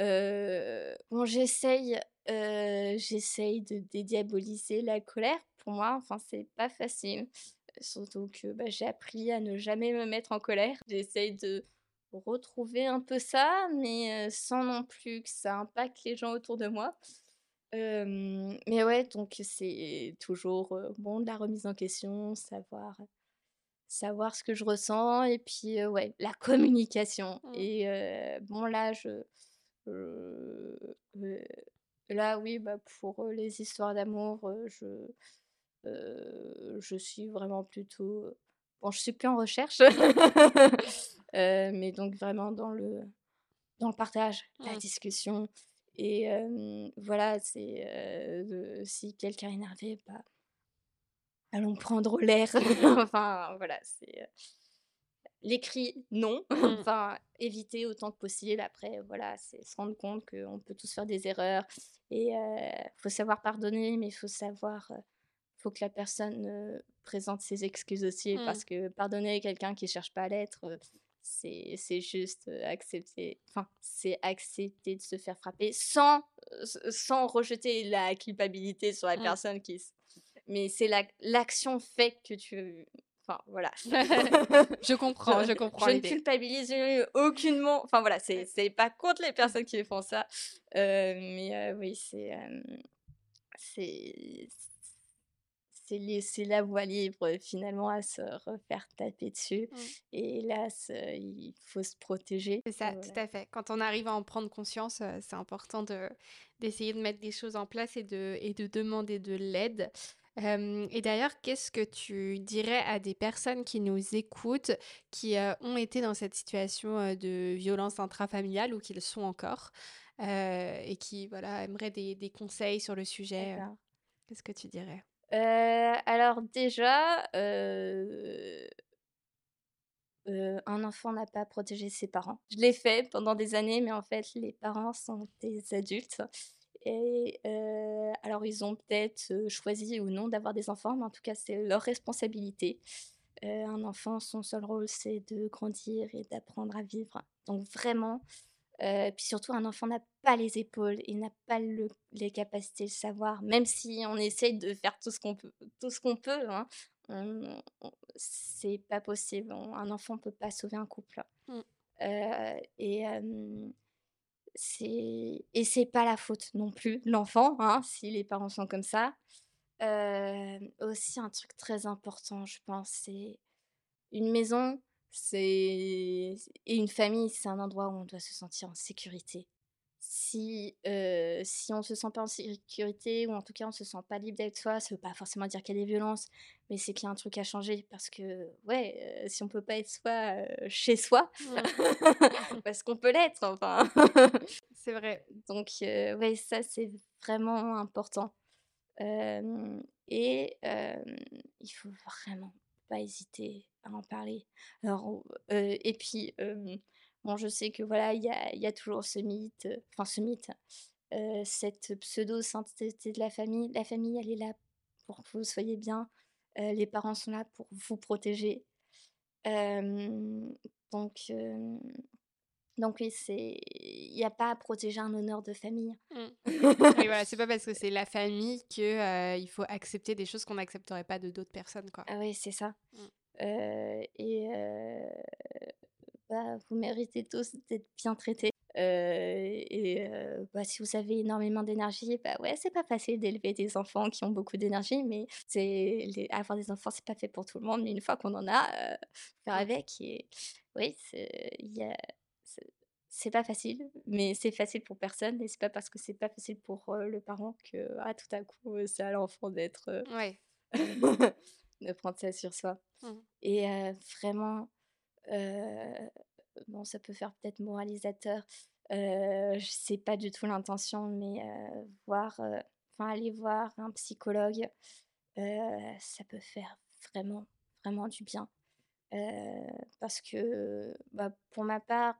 heu, bon, j'essaye, j'essaye de dédiaboliser la colère. Pour moi, enfin, c'est pas facile, surtout que, bah, j'ai appris à ne jamais me mettre en colère. J'essaye de retrouver un peu ça, mais sans non plus que ça impacte les gens autour de moi. mais ouais, donc c'est toujours bon de la remise en question, savoir savoir ce que je ressens et puis ouais, la communication. Mmh. Et bon là, je, là oui, bah, pour les histoires d'amour, je je suis vraiment plutôt bon, je suis plus en recherche, mais donc vraiment dans le dans le partage, la Mmh. discussion et voilà, c'est si quelqu'un est énervé, bah allons prendre l'air. Enfin, voilà, c'est, l'écrit, non. Mmh. Enfin, éviter autant que possible. Après, voilà, c'est se rendre compte qu'on peut tous faire des erreurs et il faut savoir pardonner, mais il faut savoir, faut que la personne, présente ses excuses aussi Mmh. parce que pardonner quelqu'un qui cherche pas à l'être, c'est c'est juste, accepter enfin, c'est accepter de se faire frapper sans, sans rejeter la culpabilité sur la Mmh. personne qui mais c'est l'action fait que tu enfin voilà. Je comprends, je comprends je ne culpabilise aucunement enfin voilà, c'est c'est pas contre les personnes qui font ça, mais oui, c'est, c'est c'est laisser la voie libre finalement à se refaire taper dessus Mmh. et hélas, il faut se protéger. C'est ça, tout à fait. Quand on arrive à en prendre conscience, heu, c'est important de d'essayer de mettre des choses en place et de et de demander de l'aide. Et d'ailleurs, qu'est-ce que tu dirais à des personnes qui nous écoutent, qui, ont été dans cette situation, de violence intrafamiliale ou qui le sont encore, et qui, voilà, aimeraient des des conseils sur le sujet. Qu'est-ce que tu dirais? Heu, alors déjà, heu heu, un enfant n'a pas à protéger ses parents. Je l'ai fait pendant des années, mais en fait, les parents sont des adultes et alors ils ont peut-être, choisi ou non d'avoir des enfants, mais en tout cas, c'est leur responsabilité. Un enfant, son seul rôle, c'est de grandir et d'apprendre à vivre. Donc vraiment, puis surtout un enfant n'a pas les épaules, il n'a pas le les capacités, le savoir, même si on essaye de faire tout ce qu'on peut tout ce qu'on peut, hein, c'est pas possible. On un enfant peut pas sauver un couple. Mmh. Heu et c'est et c'est pas la faute non plus de l'enfant, hein, si les parents sont comme ça. Hem, aussi un truc très important, je pense, c'est une maison, c'est et une famille, c'est un endroit où on doit se sentir en sécurité. Si, on se sent pas en sécurité ou en tout cas on se sent pas libre d'être soi, ça veut pas forcément dire qu'il y a des violences, mais c'est qu'il y a un truc à changer parce que, ouais, si on peut pas être soi, chez soi, parce qu'on peut l'être, enfin. C'est vrai. Donc ouais, ça, c'est vraiment important. Et il faut vraiment pas hésiter à en parler. Alors, et puis, bon, je sais que, voilà, il y a y a toujours ce mythe, heu, enfin ce mythe, heu, cette pseudo sainteté de la famille. La famille, elle est là pour que vous soyez bien, heu, les parents sont là pour vous protéger. Donc donc oui, c'est il y a pas à protéger un honneur de famille. Mmh. Oui, voilà, c'est pas parce que c'est la famille que, il faut accepter des choses qu'on n'accepterait pas de d'autres personnes, quoi. Ah oui, c'est ça. Mmh. Et bah, vous méritez tous d'être bien traités. Heu et heu, bah, si vous avez énormément d'énergie, bah, ouais, c'est pas facile d'élever des enfants qui ont beaucoup d'énergie, mais c'est les avoir des enfants, c'est pas fait pour tout le monde, mais une fois qu'on en a, heu, faire avec et oui, c'est il y a c'est pas facile, mais c'est facile pour personne et c'est pas parce que c'est pas facile pour, le parent que, ah, tout à coup, c'est à l'enfant d'être, Ouais. de prendre ça sur soi Mmh. et vraiment, bon, ça peut faire peut-être moralisateur, heu, je sais pas du tout l'intention, mais heu, voir, enfin, aller voir un psychologue, ça peut faire vraiment, vraiment du bien. Parce que, bah, pour ma part,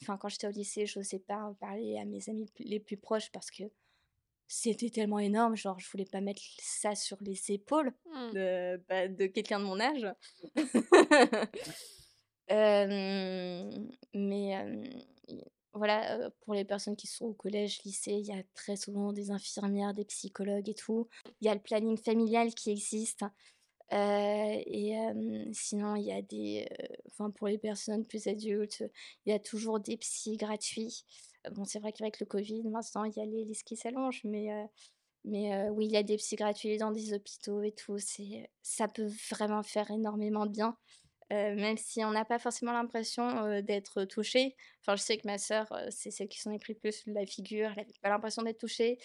enfin, quand j'étais au lycée, j'osais pas en parler à mes amis les plus proches parce que c'était tellement énorme, genre, je voulais pas mettre ça sur les épaules Mmh. de, bah, de quelqu'un de mon âge. Mais voilà, pour les personnes qui sont au collège, lycée, il y a très souvent des infirmières, des psychologues et tout. Il y a le planning familial qui existe. et sinon, il y a des, enfin pour les personnes plus adultes, il y a toujours des psys gratuits. Bon, c'est vrai qu'avec le Covid, maintenant, il y a les listes qui s'allongent, mais, mais oui, il y a des psys gratuits dans des hôpitaux et tout. Ça peut vraiment faire énormément de bien. Même si on n'a pas forcément l'impression d'être touché. Enfin, je sais que ma sœur, c'est celle qui s'en est pris plus la figure, elle n'avait pas l'impression d'être touchée.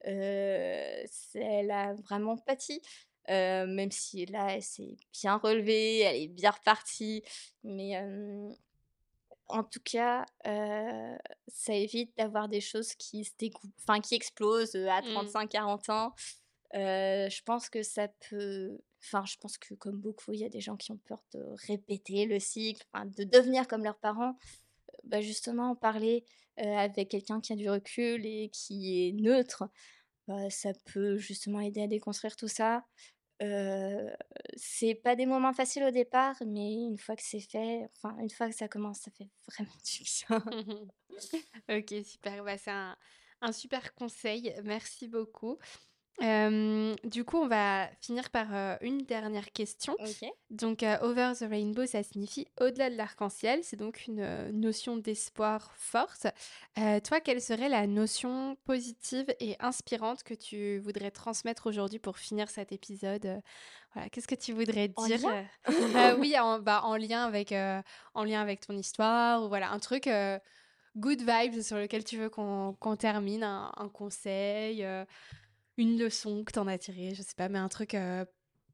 elle a vraiment pâti. même si là, elle s'est bien relevée, elle est bien repartie. Mais en tout cas, ça évite d'avoir des choses qui se enfin qui explosent à 35-40 mmh. ans. je pense que ça peut, enfin je pense que comme beaucoup, il y a des gens qui ont peur de répéter le cycle, de devenir comme leurs parents. Bah justement, en parler avec quelqu'un qui a du recul et qui est neutre, bah, ça peut justement aider à déconstruire tout ça. Euh, c'est pas des moments faciles au départ, mais une fois que c'est fait, enfin, une fois que ça commence, ça fait vraiment du bien. Ok, super. Bah, c'est un, un super conseil. Merci beaucoup du coup, on va finir par une dernière question. Donc, over the rainbow, ça signifie au-delà de l'arc-en-ciel. C'est donc une notion d'espoir forte. toi, quelle serait la notion positive et inspirante que tu voudrais transmettre aujourd'hui pour finir cet épisode voilà, Qu'est-ce que tu voudrais dire Oui, en, bah, en, lien avec, en lien avec ton histoire ou voilà, un truc good vibes sur lequel tu veux qu'on termine, un, un conseil une leçon que tu en as tirée, je sais pas, mais un truc euh,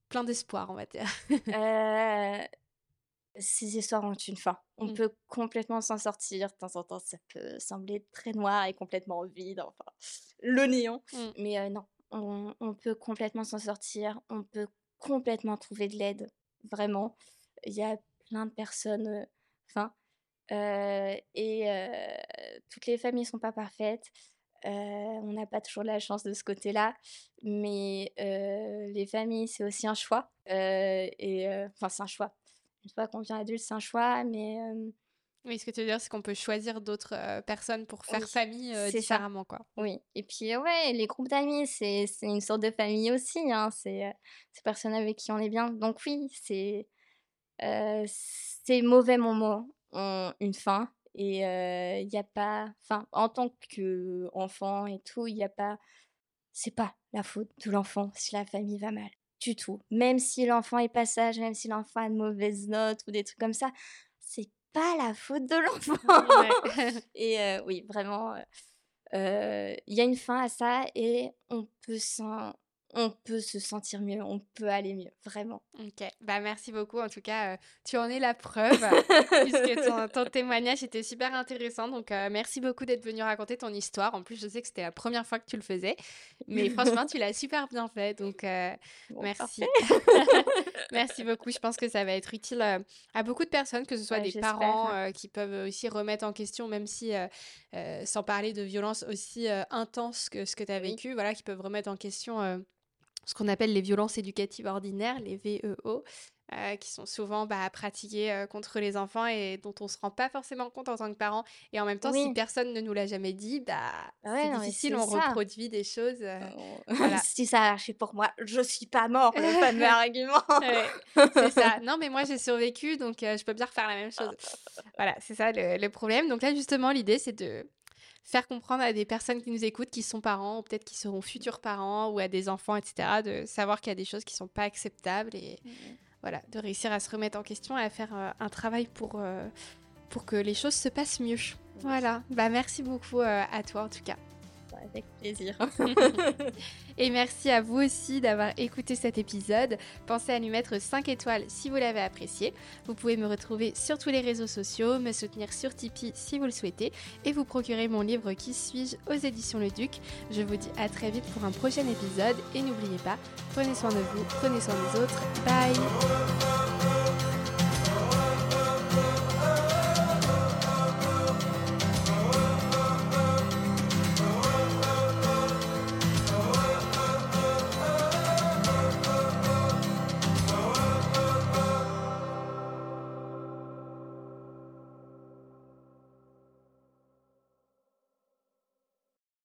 plein d'espoir, on va dire. Euh, ces histoires ont une fin. On mmh. peut complètement s'en sortir. De temps en temps, ça peut sembler très noir et complètement vide, enfin, le néant. Mmh. Mais euh, non, on, peut complètement s'en sortir. On peut complètement trouver de l'aide, vraiment. Il y a plein de personnes, enfin, et toutes les familles sont pas parfaites on n'a pas toujours la chance de ce côté-là, mais les familles, c'est aussi un choix. et enfin, c'est un choix. Une fois qu'on devient adulte, c'est un choix, mais oui, ce que tu veux dire, c'est qu'on peut choisir d'autres personnes pour faire famille différemment, quoi. Oui, et puis ouais, les groupes d'amis, c'est une sorte de famille aussi. Hein. C'est ces personnes avec qui on est bien. Donc oui, c'est ces mauvais moments ont une fin et il n'y a pas, enfin, en tant qu'enfant et tout, il n'y a pas, c'est pas la faute de l'enfant si la famille va mal, du tout. Même si l'enfant est pas sage, même si l'enfant a de mauvaises notes ou des trucs comme ça, c'est pas la faute de l'enfant. et oui, vraiment, il y a une fin à ça et on peut s'en on peut se sentir mieux, on peut aller mieux, vraiment. Ok, bah merci beaucoup. En tout cas, euh, tu en es la preuve, puisque ton, témoignage était super intéressant. Donc, euh, merci beaucoup d'être venu raconter ton histoire. En plus, je sais que c'était la première fois que tu le faisais, mais franchement, tu l'as super bien fait. Donc, euh, merci. merci beaucoup. Je pense que ça va être utile à beaucoup de personnes, que ce soit des parents qui peuvent aussi remettre en question, même si, sans parler de violence aussi intense que ce que tu as vécu, voilà, qui peuvent remettre en question ce qu'on appelle les violences éducatives ordinaires, les VEO, euh, qui sont souvent bah, pratiquées euh, contre les enfants et dont on ne se rend pas forcément compte en tant que parent. Et en même temps, si personne ne nous l'a jamais dit, bah, c'est difficile, on reproduit des choses. Euh, si ça a marché pour moi, je suis pas mort, le fameux argument. c'est ça. Non, mais moi, j'ai survécu, donc je peux bien refaire la même chose. Voilà, c'est ça le problème. Donc là, justement, l'idée, c'est de faire comprendre à des personnes qui nous écoutent, qui sont parents, ou peut-être qui seront futurs parents, ou à des enfants, etc., de savoir qu'il y a des choses qui ne sont pas acceptables et mmh voilà, de réussir à se remettre en question et à faire euh, un travail pour, euh, pour que les choses se passent mieux. Voilà, bah merci beaucoup euh, à toi en tout cas avec plaisir. et merci à vous aussi d'avoir écouté cet épisode. Pensez à lui mettre 5 étoiles si vous l'avez apprécié. Vous pouvez me retrouver sur tous les réseaux sociaux, me soutenir sur Tipeee si vous le souhaitez et vous procurer mon livre Qui suis-je aux éditions Le Duc. Je vous dis à très vite pour un prochain épisode et n'oubliez pas, prenez soin de vous, prenez soin des autres. Bye